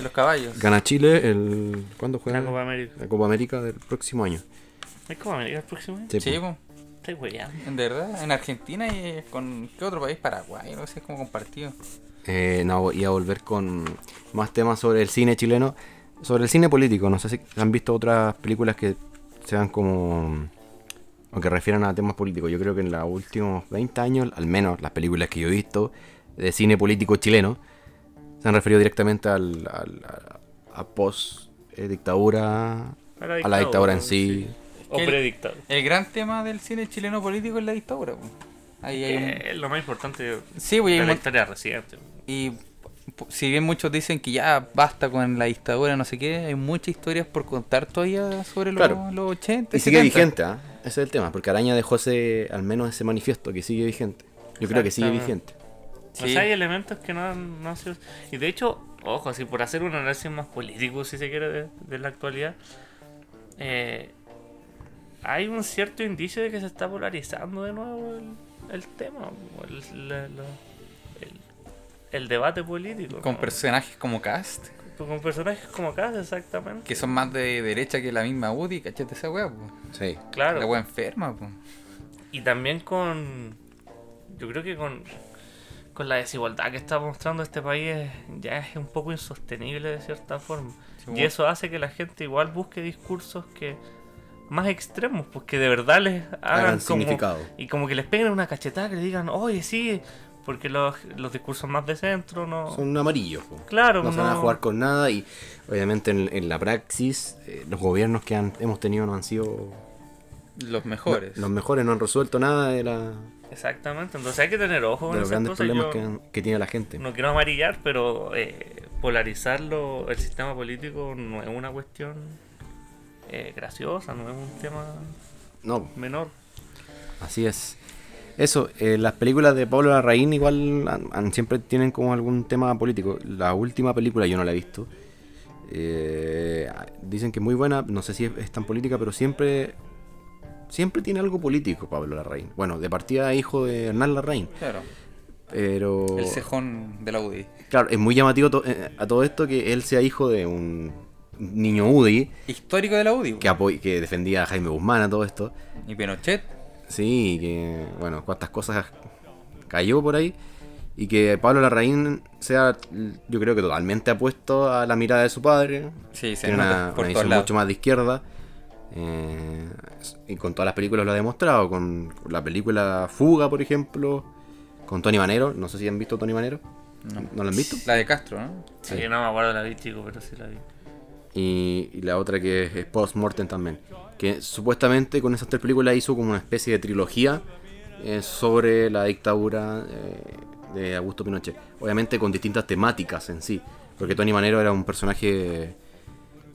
Los caballos. Gana Chile el. ¿Cuándo juega? La Copa América. La Copa América del próximo año. ¿Es Copa América el próximo año? Sí, Sí, po. Estoy weyando. En verdad, en Argentina y con ¿qué otro país? Paraguay, no sé, es como compartido. Eh, no, iba a volver con más temas sobre el cine chileno, sobre el cine político. No sé si han visto otras películas que sean como. o que refieran a temas políticos. Yo creo que en los últimos 20 años, al menos las películas que yo he visto de cine político chileno, se han referido directamente al, al- a, a post-dictadura, A a la dictadura en sí. O El- gran tema del cine chileno político es la dictadura. po. Ahí hay un... Eh, Es lo más importante Sí, pues, de la historia reciente. Y si bien muchos dicen que ya basta con la dictadura, no sé qué, hay muchas historias por contar todavía sobre los, Claro. los 80. Y sigue 70. vigente, ¿ah? ese es el tema, porque Araña dejó ese, al menos ese manifiesto que sigue vigente. Yo creo que sigue vigente. O sea, hay elementos que no han, no han sido... Y de hecho, ojo, así por hacer un análisis más político, si se quiere, de, de la actualidad, eh, hay un cierto indicio de que se está polarizando de nuevo el, el tema, el, la- la- el- el debate político. Con ¿no? personajes como Cast, Con personajes como acá, exactamente. que son más de derecha que la misma UDI, ¿cachate esa weá? Sí. Claro. La weá enferma, po. Y también con. Yo creo que con. Con la desigualdad que está mostrando este país ya es un poco insostenible de cierta forma. Sí, Y eso hace que la gente igual busque discursos que más extremos, pues que de verdad les hagan, Hagan como, significado. y como que les peguen una cachetada que le digan, oye sí, porque los, los discursos más de centro no... Son amarillos. po. Claro, no se van a jugar con nada y obviamente en, en la praxis eh, los gobiernos que han- hemos tenido no han sido Los mejores. los mejores, no han resuelto nada de, la- Exactamente, entonces hay que tener ojo con los grandes cosas. problemas Yo que, han- que tiene la gente. no quiero amarillar, pero eh, polarizarlo, el sistema político no es una cuestión eh, graciosa, no es un tema No, menor. así es. Eso, eh, las películas de Pablo Larraín igual han- han- siempre tienen como algún tema político. La última película yo no la he visto. Eh, dicen que es muy buena, no sé si es, es tan política, pero siempre siempre tiene algo político Pablo Larraín. Bueno, de partida hijo de Hernán Larraín, Claro. pero El cejón de la UDI. claro, es muy llamativo to- eh, a todo esto que él sea hijo de un niño UDI Histórico de la UDI. que, apoy- que defendía a Jaime Guzmán a todo esto. Y Pinochet. Sí, que bueno, cuántas cosas cayó por ahí. Y que Pablo Larraín sea, yo creo que totalmente apuesto a la mirada de su padre. Sí, se Tiene una, por una todos visión lados. mucho más de izquierda. eh, y con todas las películas lo ha demostrado. Con la película Fuga, por ejemplo. Con Tony Manero. No sé si han visto Tony Manero. No. ¿No lo han visto? La de Castro, ¿no? Sí. No me acuerdo de la vi, chico, pero sí la vi. Y, y la otra que es, es Post Mortem también. Que supuestamente con esas tres películas hizo como una especie de trilogía eh, sobre la dictadura eh, de Augusto Pinochet. Obviamente con distintas temáticas en sí. Porque Tony Manero era un personaje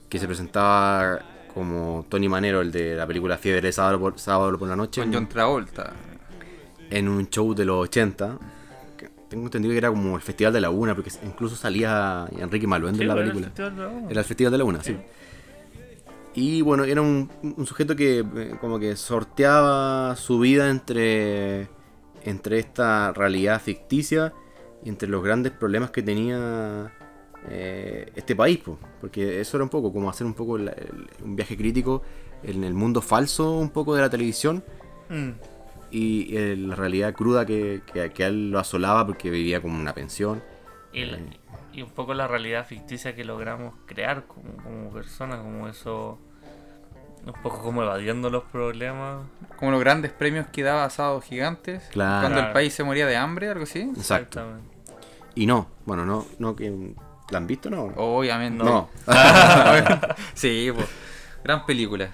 que se presentaba como Tony Manero, el de la película Fiebre de sábado por, sábado por la noche, Con John Travolta. en un show de los 80. Tengo entendido que era como el Festival de la Una, porque incluso salía Enrique Maluende Sí, en la el película. Festival de la Una. Era el Festival de la Una, sí. Y bueno, era un, un sujeto que eh, como que sorteaba su vida entre, entre esta realidad ficticia y entre los grandes problemas que tenía eh, este país. po. Porque eso era un poco como hacer un poco el- el- un viaje crítico en el mundo falso un poco de la televisión Mm. Y eh, la realidad cruda que, que, que a él lo asolaba porque vivía como una pensión. Y, la- y un poco la realidad ficticia que logramos crear como, como personas, como eso, un poco como evadiendo los problemas. Como los grandes premios que daba Asados Gigantes. Claro. Cuando el país se moría de hambre, algo así. Exacto. Exactamente. Y no, bueno, no, no que. ¿La han visto no? Obviamente. No. sí, pues. Gran película.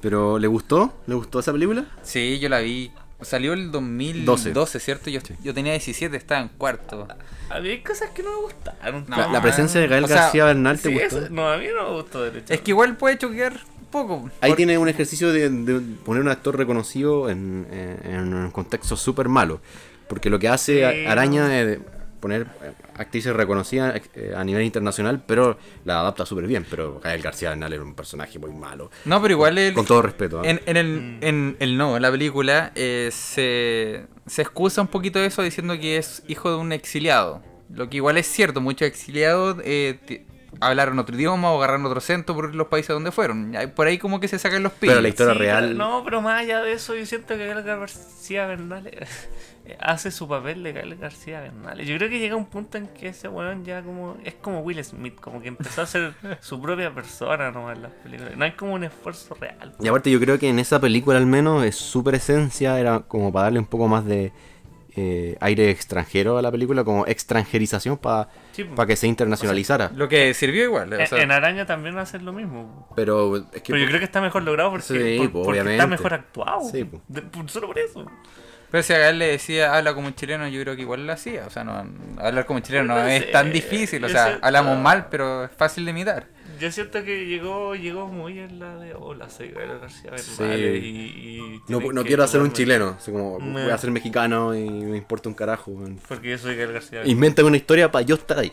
¿Pero le gustó? ¿Le gustó esa película? Sí, yo la vi. Salió el 2012, 12. ¿cierto? Yo, yo tenía 17, estaba en cuarto. Había cosas que no me gustaron. No, la, la presencia de Gael o sea, García Bernal te Sí, gustó. eso- no, a mí no me gustó derecho. Es que igual puede choquear un poco. Ahí Por- tiene un ejercicio de, de poner un actor reconocido en, en- en un contexto súper malo. Porque lo que hace Sí. A- Araña es poner eh, actrices reconocidas eh, a nivel internacional, pero la adapta súper bien. Pero Gael García Bernal era un personaje muy malo. No, pero igual el, Con todo respeto. ¿eh? En, en el, en el no, en la película eh, se, se excusa un poquito de eso diciendo que es hijo de un exiliado. Lo que igual es cierto, muchos exiliados eh, hablaron otro idioma o agarraron otro acento por los países donde fueron. Por ahí como que se sacan los pies. Pero la historia Sí, real. no, pero más allá de eso, yo siento que Gael García Bernal eh, hace su papel de Gael García Bernal. Yo creo que llega un punto en que ese weón ya como. Es como Will Smith, como que empezó a ser su propia persona nomás en las películas. No hay como un esfuerzo real. Y aparte yo creo que en esa película al menos es súper esencia, era como para darle un poco más de eh, aire extranjero a la película, como extranjerización para Sí, que se internacionalizara. Lo que sirvió igual. o En- sea, en Araña también hacen lo mismo. Pero es que... Pero yo creo que está mejor logrado porque, Sí, por- po, porque obviamente. está mejor actuado. Sí, po. De- por- solo por eso. Pero si a Gael le decía habla como un chileno, yo creo que igual lo hacía. O sea, no, hablar como un chileno no No es sé, tan difícil. O yo sea, siento- hablamos mal, pero es fácil de imitar. Yo siento que llegó llegó muy en la de hola, soy Gael García Bernal Sí. y, y No, no quiero hacer un chileno, así como Me- voy a ser mexicano y me importa un carajo. Porque yo soy Gael García Bernal. Inventa una historia para yo estar ahí.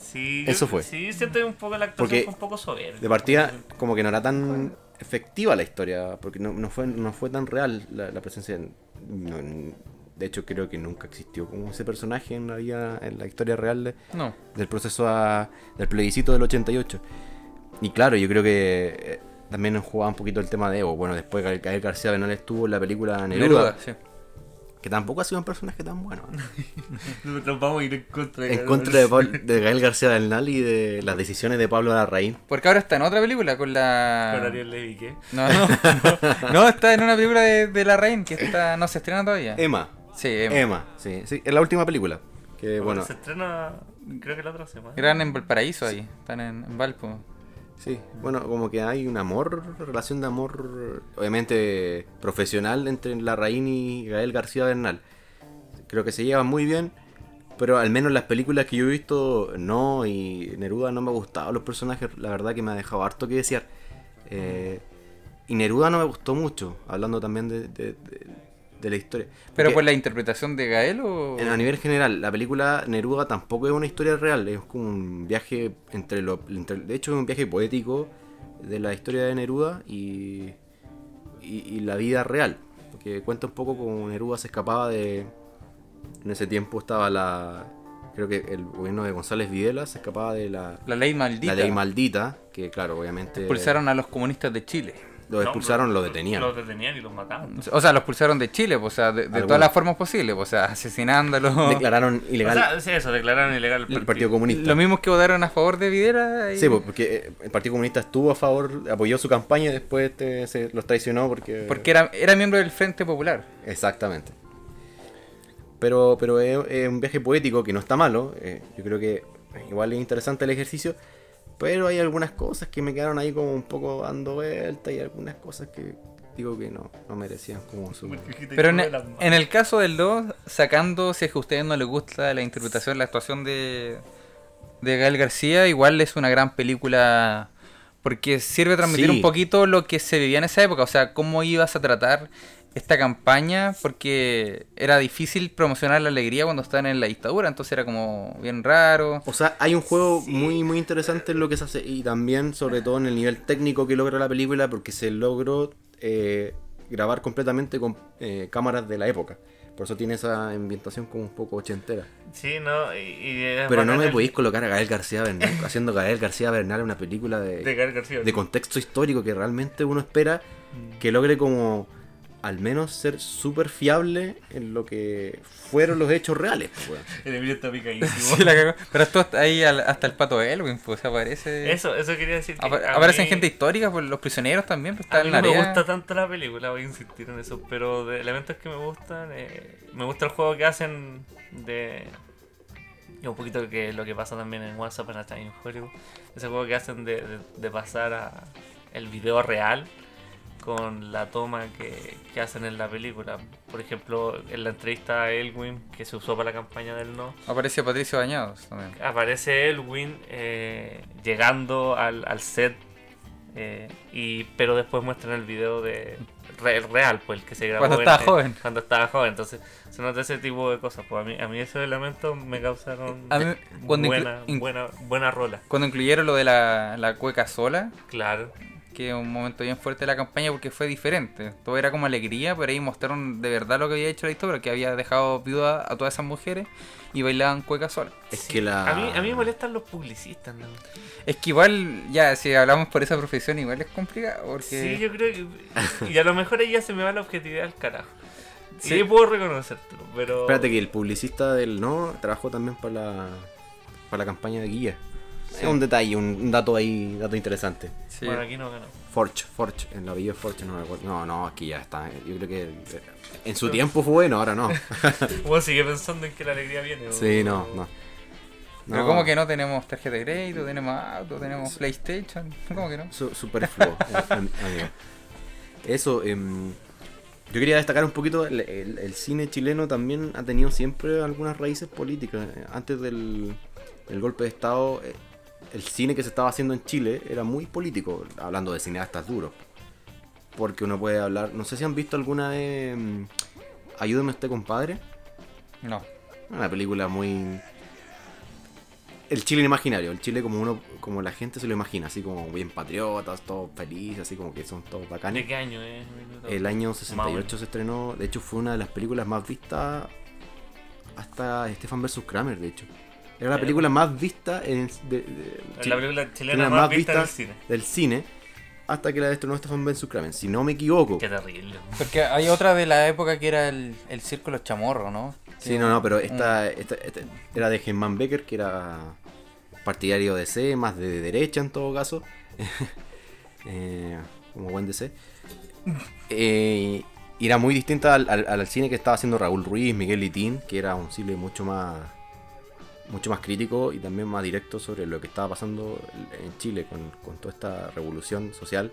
Sí, yo- Eso fue. Sí, siento que un poco la actuación Porque fue un poco soberbia. De partida, como que no era tan efectiva la historia, porque no, no fue, no fue tan real la, la presencia. No- de hecho, creo que nunca existió como ese personaje en la vida, en la historia real de- No. del proceso a- del plebiscito del 88. Y claro, yo creo que eh, también jugaba un poquito el tema de Evo. Bueno, después Gael García Bernal estuvo en la película Neruda, Neruda, sí. Que tampoco ha sido un personaje tan bueno. ¿no? Nos vamos a ir en contra de en Gael contra de, de Gael García Bernal y de las decisiones de Pablo Larraín. Porque ahora está en otra película con la. Con Ariel Levy, ¿qué? No, no, no, no, está en una película de, de La Reina que está, no se estrena todavía. Emma. Sí, Emma. Emma, sí, sí, es la última película. Que bueno, Se estrena, creo que la otra semana. Eran en Valparaíso ahí, están en, en Valpo. Sí, bueno, como que hay un amor, relación de amor, obviamente profesional entre Larraín y Gael García Bernal. Creo que se llevan muy bien, pero al menos las películas que yo he visto, no, y Neruda no me ha gustado los personajes, la verdad que me ha dejado harto que desear. Eh, y Neruda no me gustó mucho, hablando también de, de- de- de la historia. ¿Pero Porque- por la interpretación de Gael o...? En- A nivel general, la película Neruda tampoco es una historia real, es como un viaje entre lo. entre- de hecho, es un viaje poético de la historia de Neruda y, y, y la vida real. Porque cuenta un poco cómo Neruda se escapaba de. En ese tiempo estaba la. Creo que el gobierno de González Videla se escapaba de la, La ley maldita. la ley maldita, que claro, obviamente. Expulsaron a los comunistas de Chile. Lo expulsaron, No, lo detenían. Los detenían y los mataban. O sea, los expulsaron de Chile, pues, o sea, de, todas las formas posibles, pues, o sea, asesinándolos. Declararon O ilegal sea, sí, eso, declararon ilegal el Partido Comunista. Los mismos que votaron a favor de Videla. y- Sí, pues, porque eh, el Partido Comunista estuvo a favor, apoyó su campaña y después este, se los traicionó porque... Porque era, era miembro del Frente Popular. Exactamente. Pero, pero es, es un viaje poético que no está malo. eh, yo creo que igual es interesante el ejercicio. Pero hay algunas cosas que me quedaron ahí como un poco dando vuelta y algunas cosas que digo que no, no merecían como su... Pero en, en el caso del 2, sacando, si es que a ustedes no les gusta la interpretación, la actuación de, de Gael García, igual es una gran película porque sirve a transmitir Sí. un poquito lo que se vivía en esa época, o sea, cómo ibas a tratar esta campaña, porque era difícil promocionar la alegría cuando estaban en la dictadura, entonces era como bien raro. O sea, hay un juego muy muy interesante en lo que se hace y también sobre todo en el nivel técnico que logra la película porque se logró eh, grabar completamente con eh, cámaras de la época. Por eso tiene esa ambientación como un poco ochentera. Sí, no, y, y Pero no me el- podéis colocar a Gael García Bernal haciendo Gael García Bernal en una película de, De Gael García. de contexto histórico que realmente uno espera que logre como al menos ser súper fiable en lo que fueron los hechos reales. pues. El Emilio está picadísimo. Sí, la cagó. Pero esto ahí al- hasta el pato Elwin, pues aparece. Eso, eso quería decir. que aparecen mí- gente histórica, pues los prisioneros también, pues A están mí en no la me área. gusta tanto la película, voy a insistir en eso, pero de elementos que me gustan, eh, me gusta el juego que hacen de, Y un poquito lo que, lo que pasa también en WhatsApp en Time in Hollywood. Ese juego que hacen de, de- de pasar a el video real con la toma que, que hacen en la película. Por ejemplo, en la entrevista a Elwin, que se usó para la campaña del no, Aparece Patricio Bañados también. aparece Elwin eh, llegando al, al set, eh, y, pero después muestran el video de re- real, pues el que se grabó Cuando estaba en- joven. Cuando estaba joven, entonces se nota ese tipo de cosas. Pues a mí, a mí esos elementos me causaron A mí, cuando buena, buena, buena rola. Cuando incluyeron lo de la, la cueca sola, Claro. Que es un momento bien fuerte de la campaña porque fue diferente. Todo era como alegría, pero ahí mostraron de verdad lo que había hecho la historia, que había dejado viuda a todas esas mujeres y bailaban cueca sola. Es Sí, que la. A mí, a mí me molestan los publicistas, ¿no? Es que igual, ya, si hablamos por esa profesión, igual es complicado, porque... Sí, yo creo que. Y a lo mejor ahí ya se me va la objetividad al carajo. Sí. Sí, puedo reconocértelo, pero. Espérate que el publicista del no trabajó también para la, para la campaña de guía. Es un detalle, un, dato ahí, dato interesante. Sí. Bueno, aquí no ganó. Forge, Forge, en la villa Forge, no me acuerdo. No, no, aquí ya está. Yo creo que eh, en su tiempo fue bueno, ahora no. Vos sigue pensando en que la alegría viene. sí, no, no. Pero No, como que no tenemos tarjeta de crédito, tenemos auto, tenemos PlayStation, ¿cómo que no? su- Superfluo, eh, amigo. Eso, em, yo quería destacar un poquito, el, el- el cine chileno también ha tenido siempre algunas raíces políticas. Eh, Antes del, del golpe de Estado, eh, el cine que se estaba haciendo en Chile era muy político, hablando de cineastas duros. Porque uno puede hablar, no sé si han visto alguna de em, Ayúdame usted compadre. No. Una película muy. El Chile imaginario, el Chile como uno, como la gente se lo imagina, así como bien patriotas, todos felices, así como que son todos ¿De bacanes. qué año es? El año Más o 68 menos. se estrenó, de hecho fue una de las películas más vistas hasta Stefan vs. Kramer, de hecho. Era la Ya. película más vista en, de- la película chilena más vista en el cine. del cine hasta que la estrenó Stefan vs. Kramer, si no me equivoco. Qué terrible. Porque hay otra de la época que era el, el Círculo Chamorro, ¿no? Sí, no, no, pero esta, esta- esta era de Germán Becker, que era partidario de C, más de derecha en todo caso. Eh, como buen DC. Eh, y era muy distinta al, al- al cine que estaba haciendo Raúl Ruiz, Miguel Litín, que era un cine mucho más mucho más crítico y también más directo sobre lo que estaba pasando en Chile con, con toda esta revolución social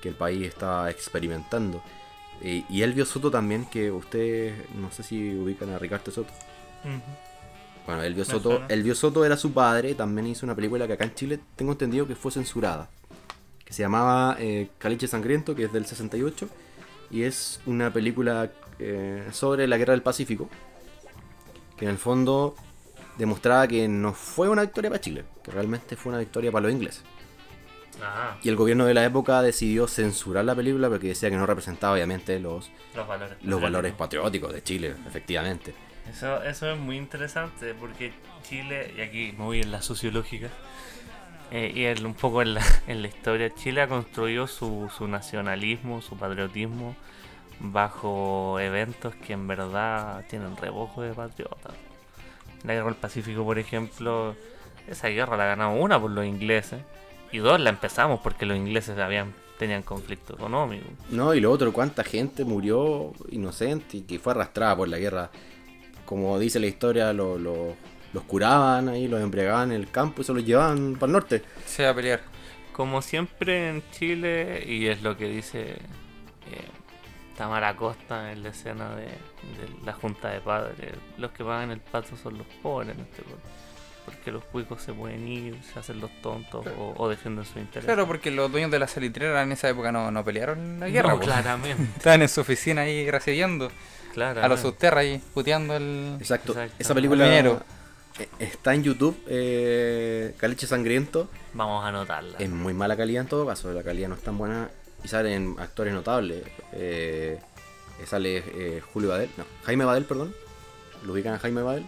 que el país estaba experimentando. Eh, y Elvio Soto también, que ustedes no sé si ubican a Ricardo Soto. Ujú. Bueno, Elvio Me Soto, suena. Elvio Soto era su padre, también hizo una película que acá en Chile tengo entendido que fue censurada, que se llamaba eh, Caliche Sangriento, que es del 68, y es una película eh, sobre la guerra del Pacífico, que en el fondo demostraba que no fue una victoria para Chile, que realmente fue una victoria para los ingleses. Ah, Y el gobierno de la época decidió censurar la película porque decía que no representaba obviamente los, los valores. los valores patrióticos. de Chile, efectivamente. Eso, eso es muy interesante porque Chile, y aquí me voy en la sociológica, eh, y un poco en la, en la historia, Chile ha construido su, su nacionalismo, su patriotismo bajo eventos que en verdad tienen rebojo de patriota. La guerra del Pacífico, por ejemplo, esa guerra la ganamos una por los ingleses y dos la empezamos porque los ingleses habían tenían conflicto económico. No, y lo otro, cuánta gente murió inocente y que fue arrastrada por la guerra. Como dice la historia, lo- lo- los curaban ahí, los embriagaban en el campo y se los llevaban para el norte. Se va a pelear. Como siempre en Chile, y es lo que dice Tamara Costa en la escena de, de la Junta de Padres, los que pagan el pato son los pobres en este pueblo. Porque los cuicos se pueden ir, se hacen los tontos o, o defienden su interés. Claro, porque los dueños de la salitrera en esa época no, no pelearon la guerra. No, claramente, Estaban en su oficina ahí recibiendo claramente. a los subterra ahí, puteando el... Exacto. Exacto. Esa película minero. eh, está en YouTube, eh, Caliche Sangriento. Vamos a anotarla. Es muy mala calidad en todo caso, la calidad no es tan buena y salen actores notables. Eh, sale eh, Julio Badel, no, Jaime Badel, perdón. Lo ubican a Jaime Badel.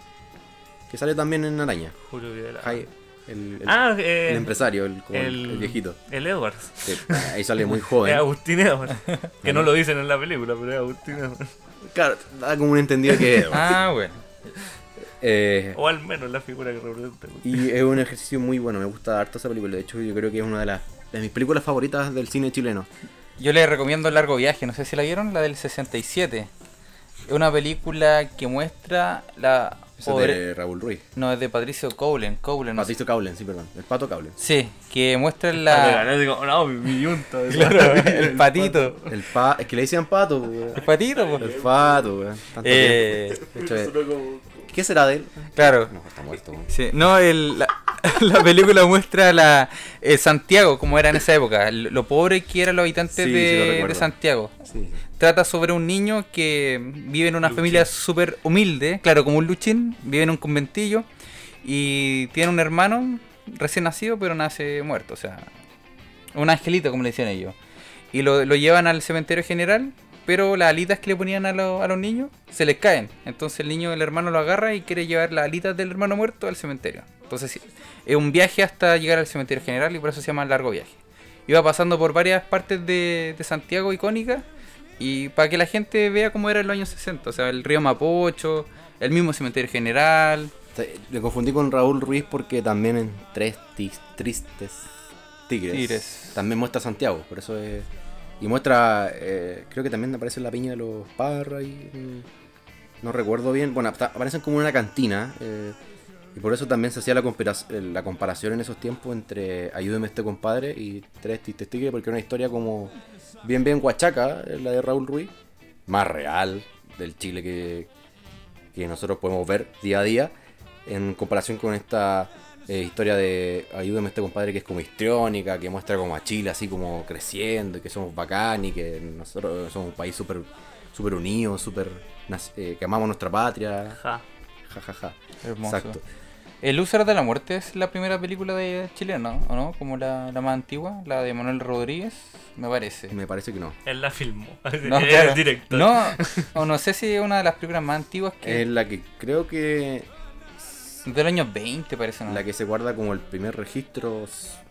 Que sale también en Araña. Julio Videla. Jai- el, el- ah, eh, el empresario, el, como el- el, el viejito. El Edwards. Sí, ahí sale muy Es joven. Agustín Edwards. que no lo dicen en la película, pero es Agustín Edwards. Claro, da como un entendido que es. Ah, bueno. Eh, O al menos la figura que representa. y es un ejercicio muy bueno, me gusta harto esa película. De hecho, yo creo que es una de las de mis películas favoritas del cine chileno. Yo les recomiendo El Largo Viaje, no sé si la vieron, la del 67. Es una película que muestra la es de- de Raúl Ruiz. No, es de Patricio Cowlen. Cowlen no sé. Patricio Caulen, sí, perdón. El pato Caulen. Sí, que muestra la... digo, no, mi, yunta. Claro, el patito. El pa... Es que le decían pato, weón. El patito, pues. El pato. Tanto Eh, ¿Qué será de él? claro. No, está muerto, weón. Sí, no, el, la, la película muestra la eh, Santiago, como era en esa época, lo pobre que eran los habitantes Sí, de, Santiago. Sí. Trata sobre un niño que vive en una familia súper humilde, claro, como un luchín, vive en un conventillo y tiene un hermano recién nacido, pero nace muerto, o sea, un angelito, como le decían ellos. Y lo, lo llevan al cementerio general, pero las alitas que le ponían a, lo- a los niños se les caen. Entonces el niño, el hermano lo agarra y quiere llevar las alitas del hermano muerto al cementerio. Entonces es un viaje hasta llegar al cementerio general y por eso se llama largo viaje. Iba pasando por varias partes de, de Santiago icónicas y para que la gente vea cómo era en los años 60. O sea, el río Mapocho, el mismo cementerio general. Le confundí con Raúl Ruiz porque también en Tres Tis- Tristes Tigres, Tigres. también muestra Santiago, por eso es... Y muestra, eh, creo que también aparece la piña de los Parra y... mm, No recuerdo bien, bueno, ap- aparecen como en una cantina. eh, y por eso también se hacía la, la comparación en esos tiempos entre Ayúdeme este compadre y Tres Tristes Tigres, porque era una historia como bien, bien guachaca, eh, la de Raúl Ruiz, más real del Chile que, que nosotros podemos ver día a día, en comparación con esta eh, historia de Ayúdame este compadre que es como histriónica, que muestra como a Chile así como creciendo, y que somos bacán y que nosotros somos un país súper super unido, súper nac- eh, que amamos nuestra patria. Ja. Ja, ja, ja. Hermoso. Exacto. El Úsar de la Muerte es la primera película de chilena, ¿o no? Como la, la más antigua, la de Manuel Rodríguez, me parece. Me parece que no. Él la filmó. No, claro. es director. No, o no sé si es una de las películas más antiguas que... Es la que creo que Del año 20 parece, ¿no? la que se guarda como el primer registro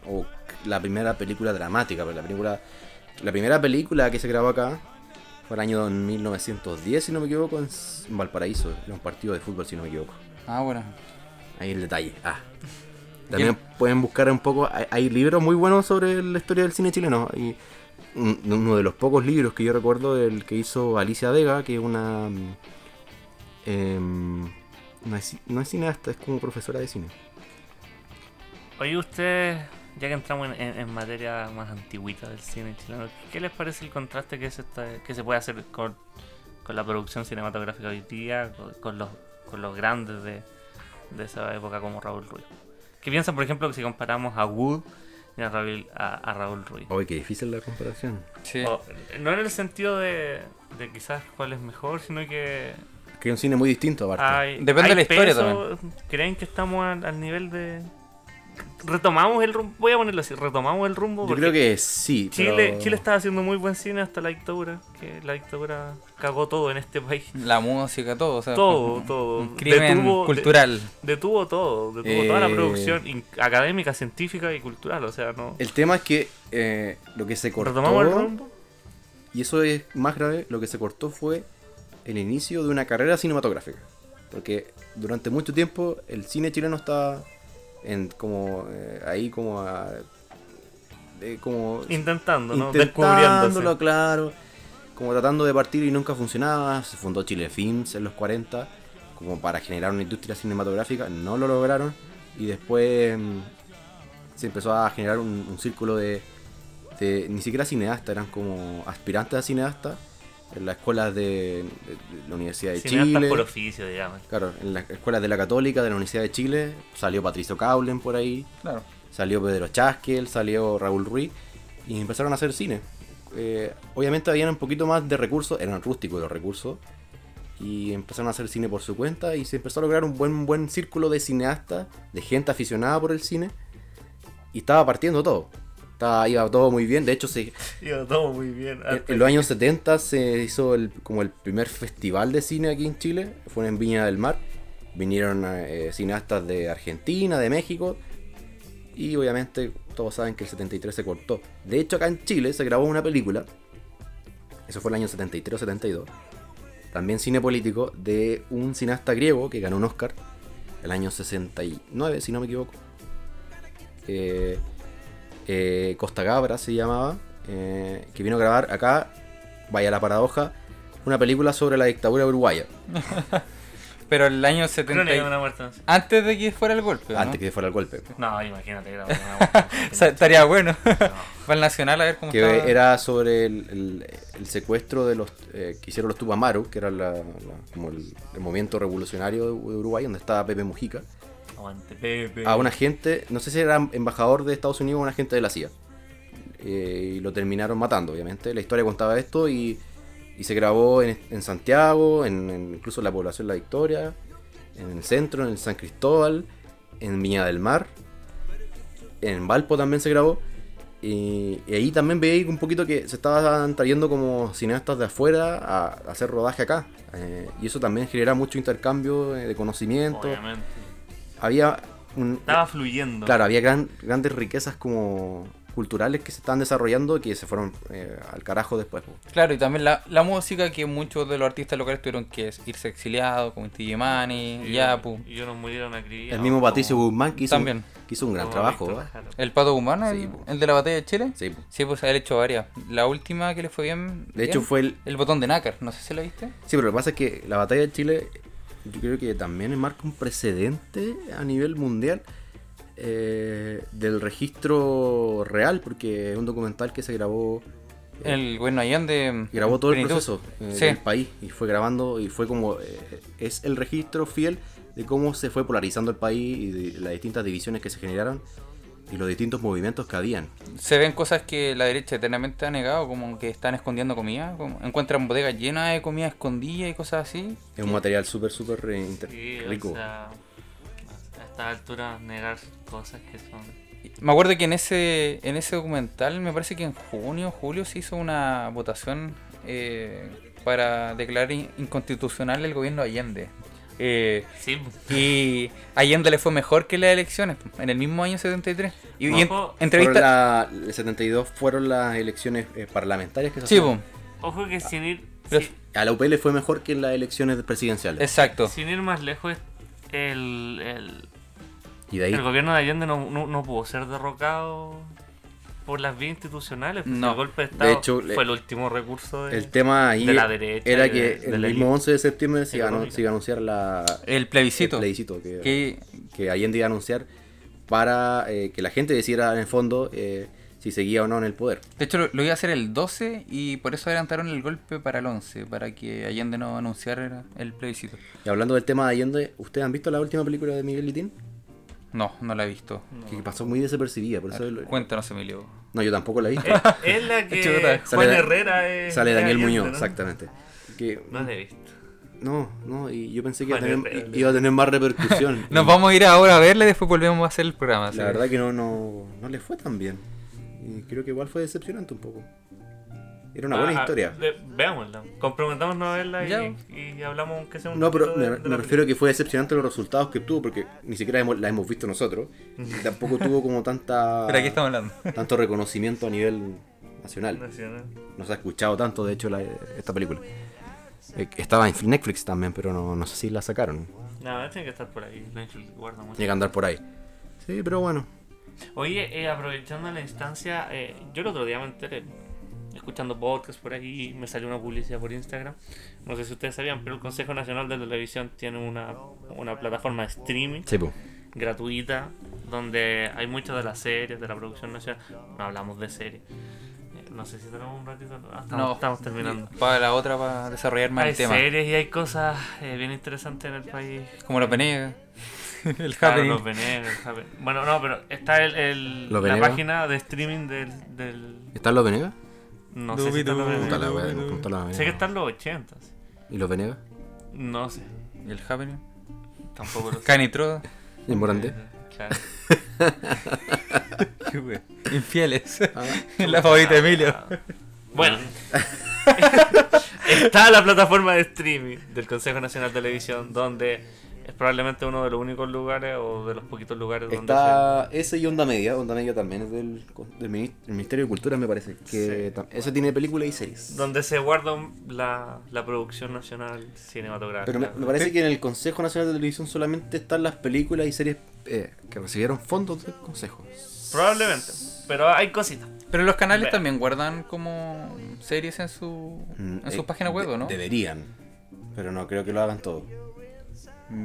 o la primera película dramática, pero la película la primera película que se grabó acá fue el año 1910 si no me equivoco en en Valparaíso, era un partido de fútbol si no me equivoco. Ah, bueno. Ahí el detalle. Ah. También pueden buscar un poco. Hay, hay libros muy buenos sobre la historia del cine chileno. Y un- uno de los pocos libros que yo recuerdo, el que hizo Alicia Vega, que es una. em, no, es, no es cineasta, es como profesora de cine. Oye, ustedes, ya que entramos en, en- en materia más antigüita del cine chileno, ¿qué les parece el contraste que se, está- que se puede hacer con, con la producción cinematográfica hoy día, con, con los, con los grandes de, de esa época como Raúl Ruiz? ¿Qué piensan, por ejemplo, que si comparamos a Wood y a Raúl, a, a Raúl Ruiz? Oye, qué difícil la comparación. Sí. O- no en el sentido de, de quizás cuál es mejor, sino que Que es un cine muy distinto, aparte. hay, Depende hay de la historia peso. ¿Creen que estamos al, al nivel de... Retomamos el rumbo, voy a ponerlo así, retomamos el rumbo. yo porque creo que sí. Chile, pero- Chile estaba haciendo muy buen cine hasta la dictadura, que la dictadura cagó todo en este país. La música, todo. O sea, Todo, todo. Un crimen Detuvo- de- cultural. Detuvo todo, detuvo toda la Eh. producción in- académica, científica y cultural, o sea, no... El tema es que eh, lo que se cortó. ¿Retomamos el rumbo? Y eso es más grave, lo que se cortó fue el inicio de una carrera cinematográfica. Porque durante mucho tiempo el cine chileno estaba en como eh, ahí como a- eh, como Intentando, ¿no? Descubriéndose. claro, como tratando de partir y nunca funcionaba. Se fundó Chile Films en los 40 como para generar una industria cinematográfica, no lo lograron y después mm, se empezó a generar un, un círculo de, de- ni siquiera cineastas, eran como aspirantes a cineastas en las escuelas de, de- de la Universidad de Cineastas Chile. por oficio, digamos. Claro, en las escuelas de la Católica, de la Universidad de Chile, salió Patricio Caulen por ahí, Claro. salió Pedro Chasquel, salió Raúl Ruiz y empezaron a hacer cine. Eh, obviamente habían un poquito más de recursos, eran rústicos los recursos, y empezaron a hacer cine por su cuenta y se empezó a lograr un buen, buen círculo de cineastas, de gente aficionada por el cine, y estaba partiendo todo. Estaba, iba todo muy bien, de hecho se, Iba todo muy bien. en, en los años 70 se hizo el, como el primer festival de cine aquí en Chile, fue en Viña del Mar. Vinieron eh, cineastas de Argentina, de México, y obviamente todos saben que el 73 se cortó. De hecho, acá en Chile se grabó una película, eso fue el año 73 o 72, también cine político, de un cineasta griego que ganó un Oscar el año 69, si no me equivoco. Eh, eh, Costa Gabra se llamaba, eh, que vino a grabar acá, vaya la paradoja, una película sobre la dictadura uruguaya. Pero el año 70. Crónica de y- una muerte. no sé. Antes de que fuera el golpe. ¿no? Antes que fuera el golpe. No, imagínate. Era una. O sea, estaría bueno. Para el Nacional a ver cómo Que estaba. era sobre el, el- el secuestro de los eh, que hicieron los Tupamaru, que era la- la- como el, el movimiento revolucionario de Uruguay, donde estaba Pepe Mujica, Aguante, Pepe. a un agente, no sé si era embajador de Estados Unidos o un agente de la CIA. Eh, y lo terminaron matando, obviamente. La historia contaba esto y, y se grabó en, en Santiago, en, en incluso en la población La Victoria, en el centro, en el San Cristóbal, en Viña del Mar, en Valpo también se grabó. Y, y ahí también veía un poquito que se estaban trayendo como cineastas de afuera a, a hacer rodaje acá. Eh, y eso también genera mucho intercambio eh, de conocimiento. Obviamente. Había un, Estaba fluyendo. Claro, había gran- grandes riquezas como culturales que se estaban desarrollando y que se fueron eh, al carajo después. Claro, y también la, la música que muchos de los artistas locales tuvieron que irse exiliados, como Inti Gimani, Y, Yapu. y unos murieron acribillados. El mismo como- Patricio Guzmán que hizo, un- También. que hizo un gran como trabajo. ¿eh? El Pato Sí, el, de la batalla de Chile. Sí, po. Sí, pues él ha hecho varias. La última que le fue bien. De hecho fue el... El botón de nácar, no sé si lo viste. Sí, pero lo que pasa es que la batalla de Chile yo creo que también marca un precedente a nivel mundial eh, del registro real, porque es un documental que se grabó... eh, El gobierno Allende. grabó todo el proceso eh, Sí. del país y fue grabando y fue como eh, es el registro fiel de cómo se fue polarizando el país y de las distintas divisiones que se generaron y los distintos movimientos que habían. Se ven cosas que la derecha eternamente ha negado, como que están escondiendo comida. Como encuentran bodegas llenas de comida escondida y cosas así. Es un material súper, súper eh, Sí, rico. o sea, a esta altura negar cosas que son... Me acuerdo que en ese, en ese documental, me parece que en junio, julio, se hizo una votación eh, para declarar in- inconstitucional el gobierno de Allende. Eh, Sí, y Allende le fue mejor que las elecciones, en el mismo año 73. Y, y en- entrevista... La- el 72 fueron las elecciones eh, parlamentarias que se Sí, po, ojo que sin ir, Pero- A la UP le fue mejor que en las elecciones presidenciales. exacto. sin ir más lejos, el, el, Y de ahí el gobierno de Allende no, no, no pudo ser derrocado por las vías institucionales. pues, No. El golpe de Estado hecho, le- fue el último recurso de... el tema ahí de la derecha era que de- de el mismo élite 11 de septiembre se iba, a, económica. se iba a anunciar la, El plebiscito. el plebiscito que, Que que Allende iba a anunciar para eh, que la gente decidiera en el fondo eh, si seguía o no en el poder. De hecho, lo, lo iba a hacer el 12 y por eso adelantaron el golpe para el 11, para que Allende no anunciara el plebiscito. Y hablando del tema de Allende, ¿ustedes han visto la última película de Miguel Litín? No, no la he visto. Que pasó muy desapercibida, por eso lo- Cuéntanos, Emilio. No, yo tampoco la he visto. Es, es la que. Juan Herrera es... Sale Daniel Muñoz, ¿no? exactamente. Que, No la he visto. no, no, y yo pensé que iba a, tener, Herrera. iba a tener más repercusión. Nos Y vamos a ir ahora a verla y después volvemos a hacer el programa. La verdad que no, no, no le fue tan bien. Y creo que igual fue decepcionante un poco. Era una buena Ah, historia. de- veámosla. Comprometámonos a verla y, y hablamos aunque sea un No, pero me, refiero a que fue decepcionante los resultados que tuvo, porque ni siquiera hemos- la hemos visto nosotros. Y tampoco tuvo como tanta Pero aquí estamos hablando. tanto reconocimiento a nivel nacional. nacional. No se ha escuchado tanto, de hecho, la- esta película. Eh, Estaba en Netflix también, pero no, no sé si la sacaron. No, tiene que estar por ahí. Netflix guarda mucho. Tiene que andar por ahí. Sí, pero bueno. Oye, eh, aprovechando la instancia, eh, yo el otro día me enteré, escuchando podcast por ahí, me salió una publicidad por Instagram. No sé si ustedes sabían, pero el Consejo Nacional de Televisión tiene una, una plataforma de streaming Sí, gratuita donde hay muchas de las series de la producción nacional. No hablamos de series. Eh, No sé si tenemos un ratito. ah, estamos, No, estamos terminando. Para la otra, para desarrollar más Hay el tema. series y hay cosas eh, bien interesantes en el país. Como los Venegas. el Claro, happening. los Venegas, el happening. Bueno, no, pero está el, el- ¿Los la página de streaming del. del ¿Están los Venegas? No sé si están los Puta la wea, Sé que están los 80. ¿Y los Venegas? No sé, El happening. tampoco lo sé. Canitroda. ¿Y en Morandé? Claro. Qué wea. Infieles. Ah. la favorita de Emilio. Bueno. Está la plataforma de streaming del Consejo Nacional de Televisión, donde es probablemente uno de los únicos lugares o de los poquitos lugares donde Está ese y Onda Media. Onda Media también es del, del Minis- del Ministerio de Cultura, me parece. Que ese tiene películas y series. se, donde se guarda la, la producción nacional cinematográfica. Pero me, me parece que en el Consejo Nacional de Televisión solamente están las películas y series eh, que recibieron fondos del Consejo. Probablemente, pero hay cositas. Pero los canales Ve- también guardan como series en su Mm, en sus eh, páginas web, de- ¿o ¿no? Deberían, pero no creo que lo hagan todo.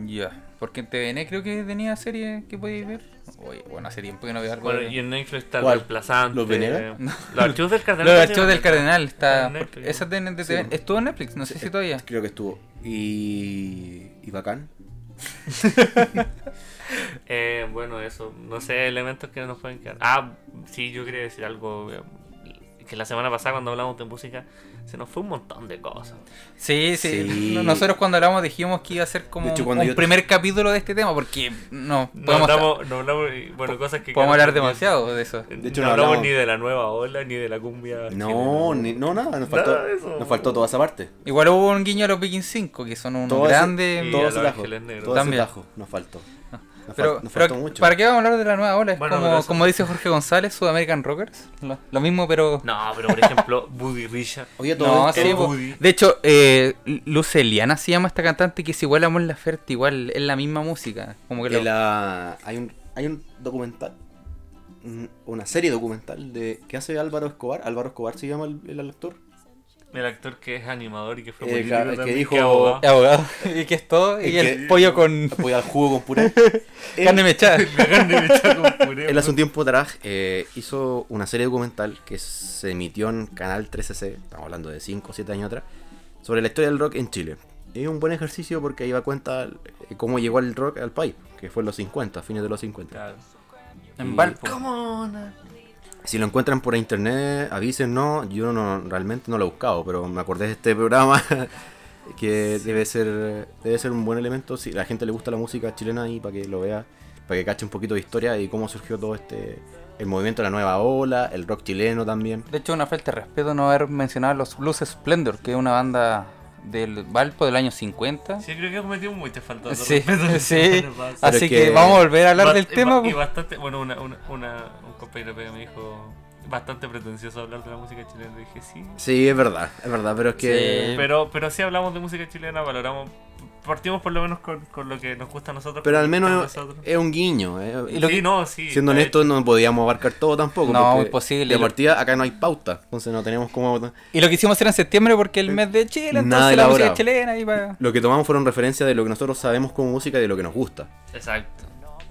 Ya, porque en TVN creo que tenía serie que podíais ver. Oye, bueno, hace tiempo que no veo algo. Bueno, de- y en Netflix está el ¿Cuál? reemplazante. ¿Los Venegas? Los archivos del cardenal. Los archivos del Cardenal está. Esa de, de Sí. TVN. Estuvo en Netflix, no sé si todavía. Creo que estuvo. Y. Y bacán. Eh, bueno, eso. No sé, elementos que nos pueden quedar. Ah, sí, yo quería decir algo. eh, Que la semana pasada, cuando hablamos de música, se nos fue un montón de cosas. Sí, sí, Sí. Nosotros cuando hablamos dijimos que iba a ser como hecho, un- un yo- primer capítulo de este tema, porque no No podemos, hablamos, no hablamos, y, bueno, cosas que. podemos hablar demasiado de eso. De hecho, no no hablamos hablamos- ni de la nueva ola, ni de la cumbia. No, ni- no, nada. Nos faltó, Nada de eso. nos faltó toda esa parte. Igual hubo un guiño a los Vikings 5, que son unos Todo ese- grandes. Y todo ese. Todo ese. Nos faltó. Nos, Pero, nos mucho. ¿para qué vamos a hablar de la nueva ola? Es Bueno, como, pero eso- como dice Jorge González, Sudamerican Rockers. Lo, lo mismo, pero. No, pero por ejemplo, Buddy Richard. Oye, todo No, sí. Woody. De hecho, eh, Luceliana se llama esta cantante que es igual a Mon Laferte, igual es la misma música. Como que lo- la- hay un hay un documental un- una serie documental de que hace Álvaro Escobar Álvaro Escobar se llama el, el actor El actor que es animador y que fue Eh, político claro, el que también, dijo- que abogado. Es abogado. y que es todo. Y El el que- pollo con apoya al jugo con puré carne él, mechada. Carne mechada con puré, él hace un tiempo atrás eh, hizo una serie documental que se emitió en Canal 13C estamos hablando de 5 o 7 años atrás sobre la historia del rock en Chile es un buen ejercicio porque ahí va cuenta eh, cómo llegó el rock al país que fue en los 50 a fines de los 50 Claro. En Valpo. Come on. Si lo encuentran por internet, avísennos. Yo no realmente no lo he buscado, pero me acordé de este programa que debe ser debe ser un buen elemento si a la gente le gusta la música chilena y para que lo vea, para que cache un poquito de historia y cómo surgió todo este el movimiento de la nueva ola, el rock chileno también. De hecho, una falta de respeto no haber mencionado los Blues Splendor, que es una banda del Valpo del año 50. Sí, creo que he cometido muchas faltas de Sí, sí. Así que, que- vamos a volver a hablar Ba- del tema. Y bastante, bueno, una, una, una- un compañero me dijo, bastante pretencioso hablar de la música chilena. Le dije, sí. Sí, es verdad, es verdad, pero es que Sí. Pero, pero sí hablamos de música chilena, valoramos, partimos por lo menos con, con lo que nos gusta a nosotros. pero al que menos es un guiño. eh. Y lo sí, que- no, sí. Siendo honestos, hecho. no podíamos abarcar todo tampoco. No, porque imposible. De partida, acá no hay pauta, entonces no tenemos como. Y lo quisimos hacer en septiembre porque el mes de Chile, entonces Nada la música chilena iba. Lo que tomamos fueron referencias de lo que nosotros sabemos como música y de lo que nos gusta. Exacto.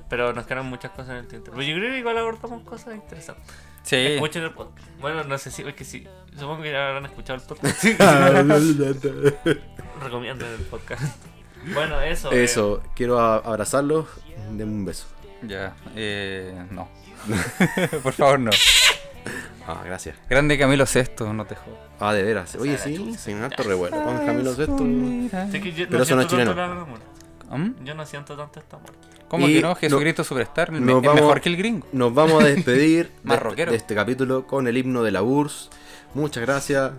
Pero nos quedaron muchas cosas en el tintero. Pero yo creo que igual abordamos cosas interesantes. Sí. Escuchen el podcast. Bueno, no sé si es que sí. Supongo que ya habrán escuchado el podcast. Sí, Recomienden el podcast. Bueno, eso. eh, Eso, quiero a- abrazarlos, denme un beso. Ya, eh. No. Por favor, no. Ah, gracias. Grande Camilo Sesto, no te jodas. Ah, de veras. Oye, sí, sin harto revuelo. Con Camilo yo Pero eso no es chileno. ¿Mm? Yo no siento tanto esta muerte. ¿Cómo Y que no? no- Jesucristo Superstar, el, me- nos vamos- mejor que el gringo. Nos vamos a despedir Más de, este, de este capítulo con el himno de la URSS. Muchas gracias.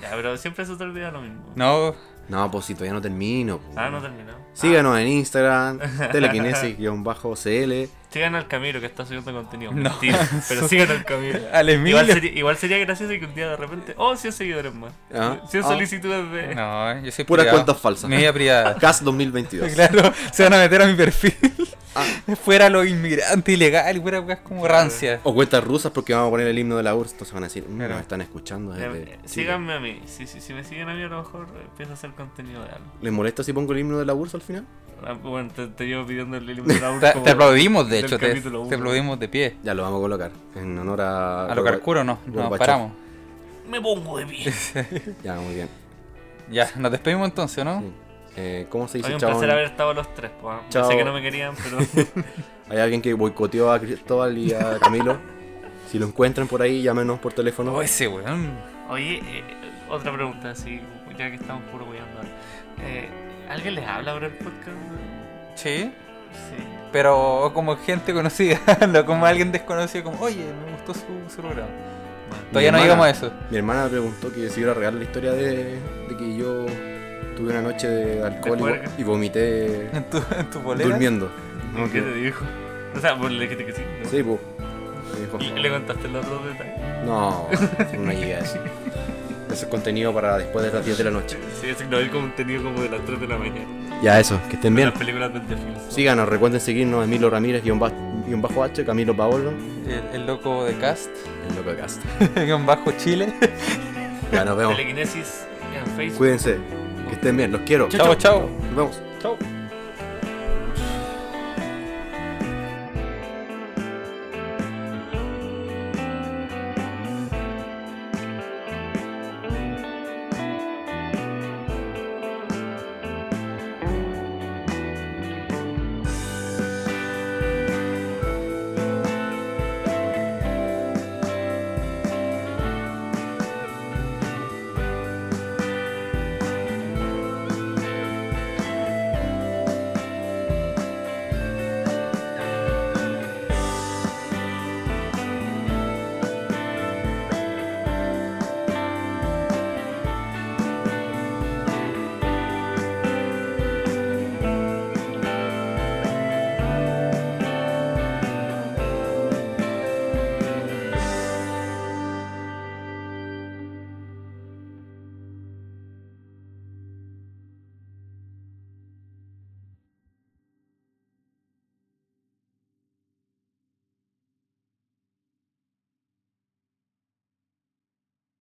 Ya, pero siempre se te olvida lo mismo. No, No, pues si todavía no termino. po. Ah, no terminó. Síganos en Instagram, telequinesis-cl. Sigan al Camilo que está subiendo contenido. No. Mentira. Pero sigan al Camilo. al. Igual sería, igual sería gracioso que un día de repente. Oh, 100 seguidores más. Ah, 100 ah. solicitudes de. No, yo soy Puras cuentas falsas. Mi vida privada. CAS 2022. Claro, se van a meter a mi perfil. Ah. Fuera los inmigrantes ilegales, fuera weas como rancia. O cuentas rusas porque vamos a poner el himno de la URSS. Entonces van a decir, "Mm, Claro. nos están escuchando desde Eh, Chile". síganme a mí. Si, si, si me siguen a mí, a lo mejor empiezo a hacer contenido de algo. ¿Les molesta si pongo el himno de la URSS al final? Ah, Bueno, te, te llevo pidiendo el libro de la Te, como te aplaudimos, de del hecho, te, te aplaudimos de pie. Ya lo vamos a colocar. En honor a. A lo carcuro no, no, Gorbachev. paramos. Me pongo de pie. Ya, muy bien. Ya, nos despedimos entonces, ¿no? Sí. Eh, ¿Cómo se dice Fue un chabón? placer haber estado los tres. Pues. Chao. Sé que no me querían, pero. Hay alguien que boicoteó a Cristóbal y a Camilo. si lo encuentran por ahí, llámenos por teléfono. Oh, ese weón. Oye, eh, otra pregunta, así, ya que estamos puro. Eh, ¿Alguien les habla sobre el podcast? Sí. Sí. Pero como gente conocida, no como alguien desconocido, como, oye, me gustó su, su programa. Bueno, Todavía no hermana- llegamos a eso. Mi hermana me preguntó que si era real la historia de, de que yo tuve una noche de alcohol y, vomité En tu, en tu bolera. durmiendo. No, ¿Qué que- te dijo? O sea, pues le dijiste que sí. ¿no? Sí, pues. Me dijo, ¿Le, le contaste los otros detalles? No, no llegué a eso. Ese es contenido para después de las 10 de la noche. Sí, es no hay contenido como de las 3 de la mañana. Ya, eso, que estén bien. Las películas de Netflix. Síganos, recuerden seguirnos Emilio Ramírez, guion ba- guion bajo H, Camilo Paolo, El, el loco de cast, el loco de cast. guion bajo Chile. Ya, nos vemos. Telequinesis en Facebook. Cuídense, que estén bien, los quiero. Chao, chao. Nos vemos. Chao.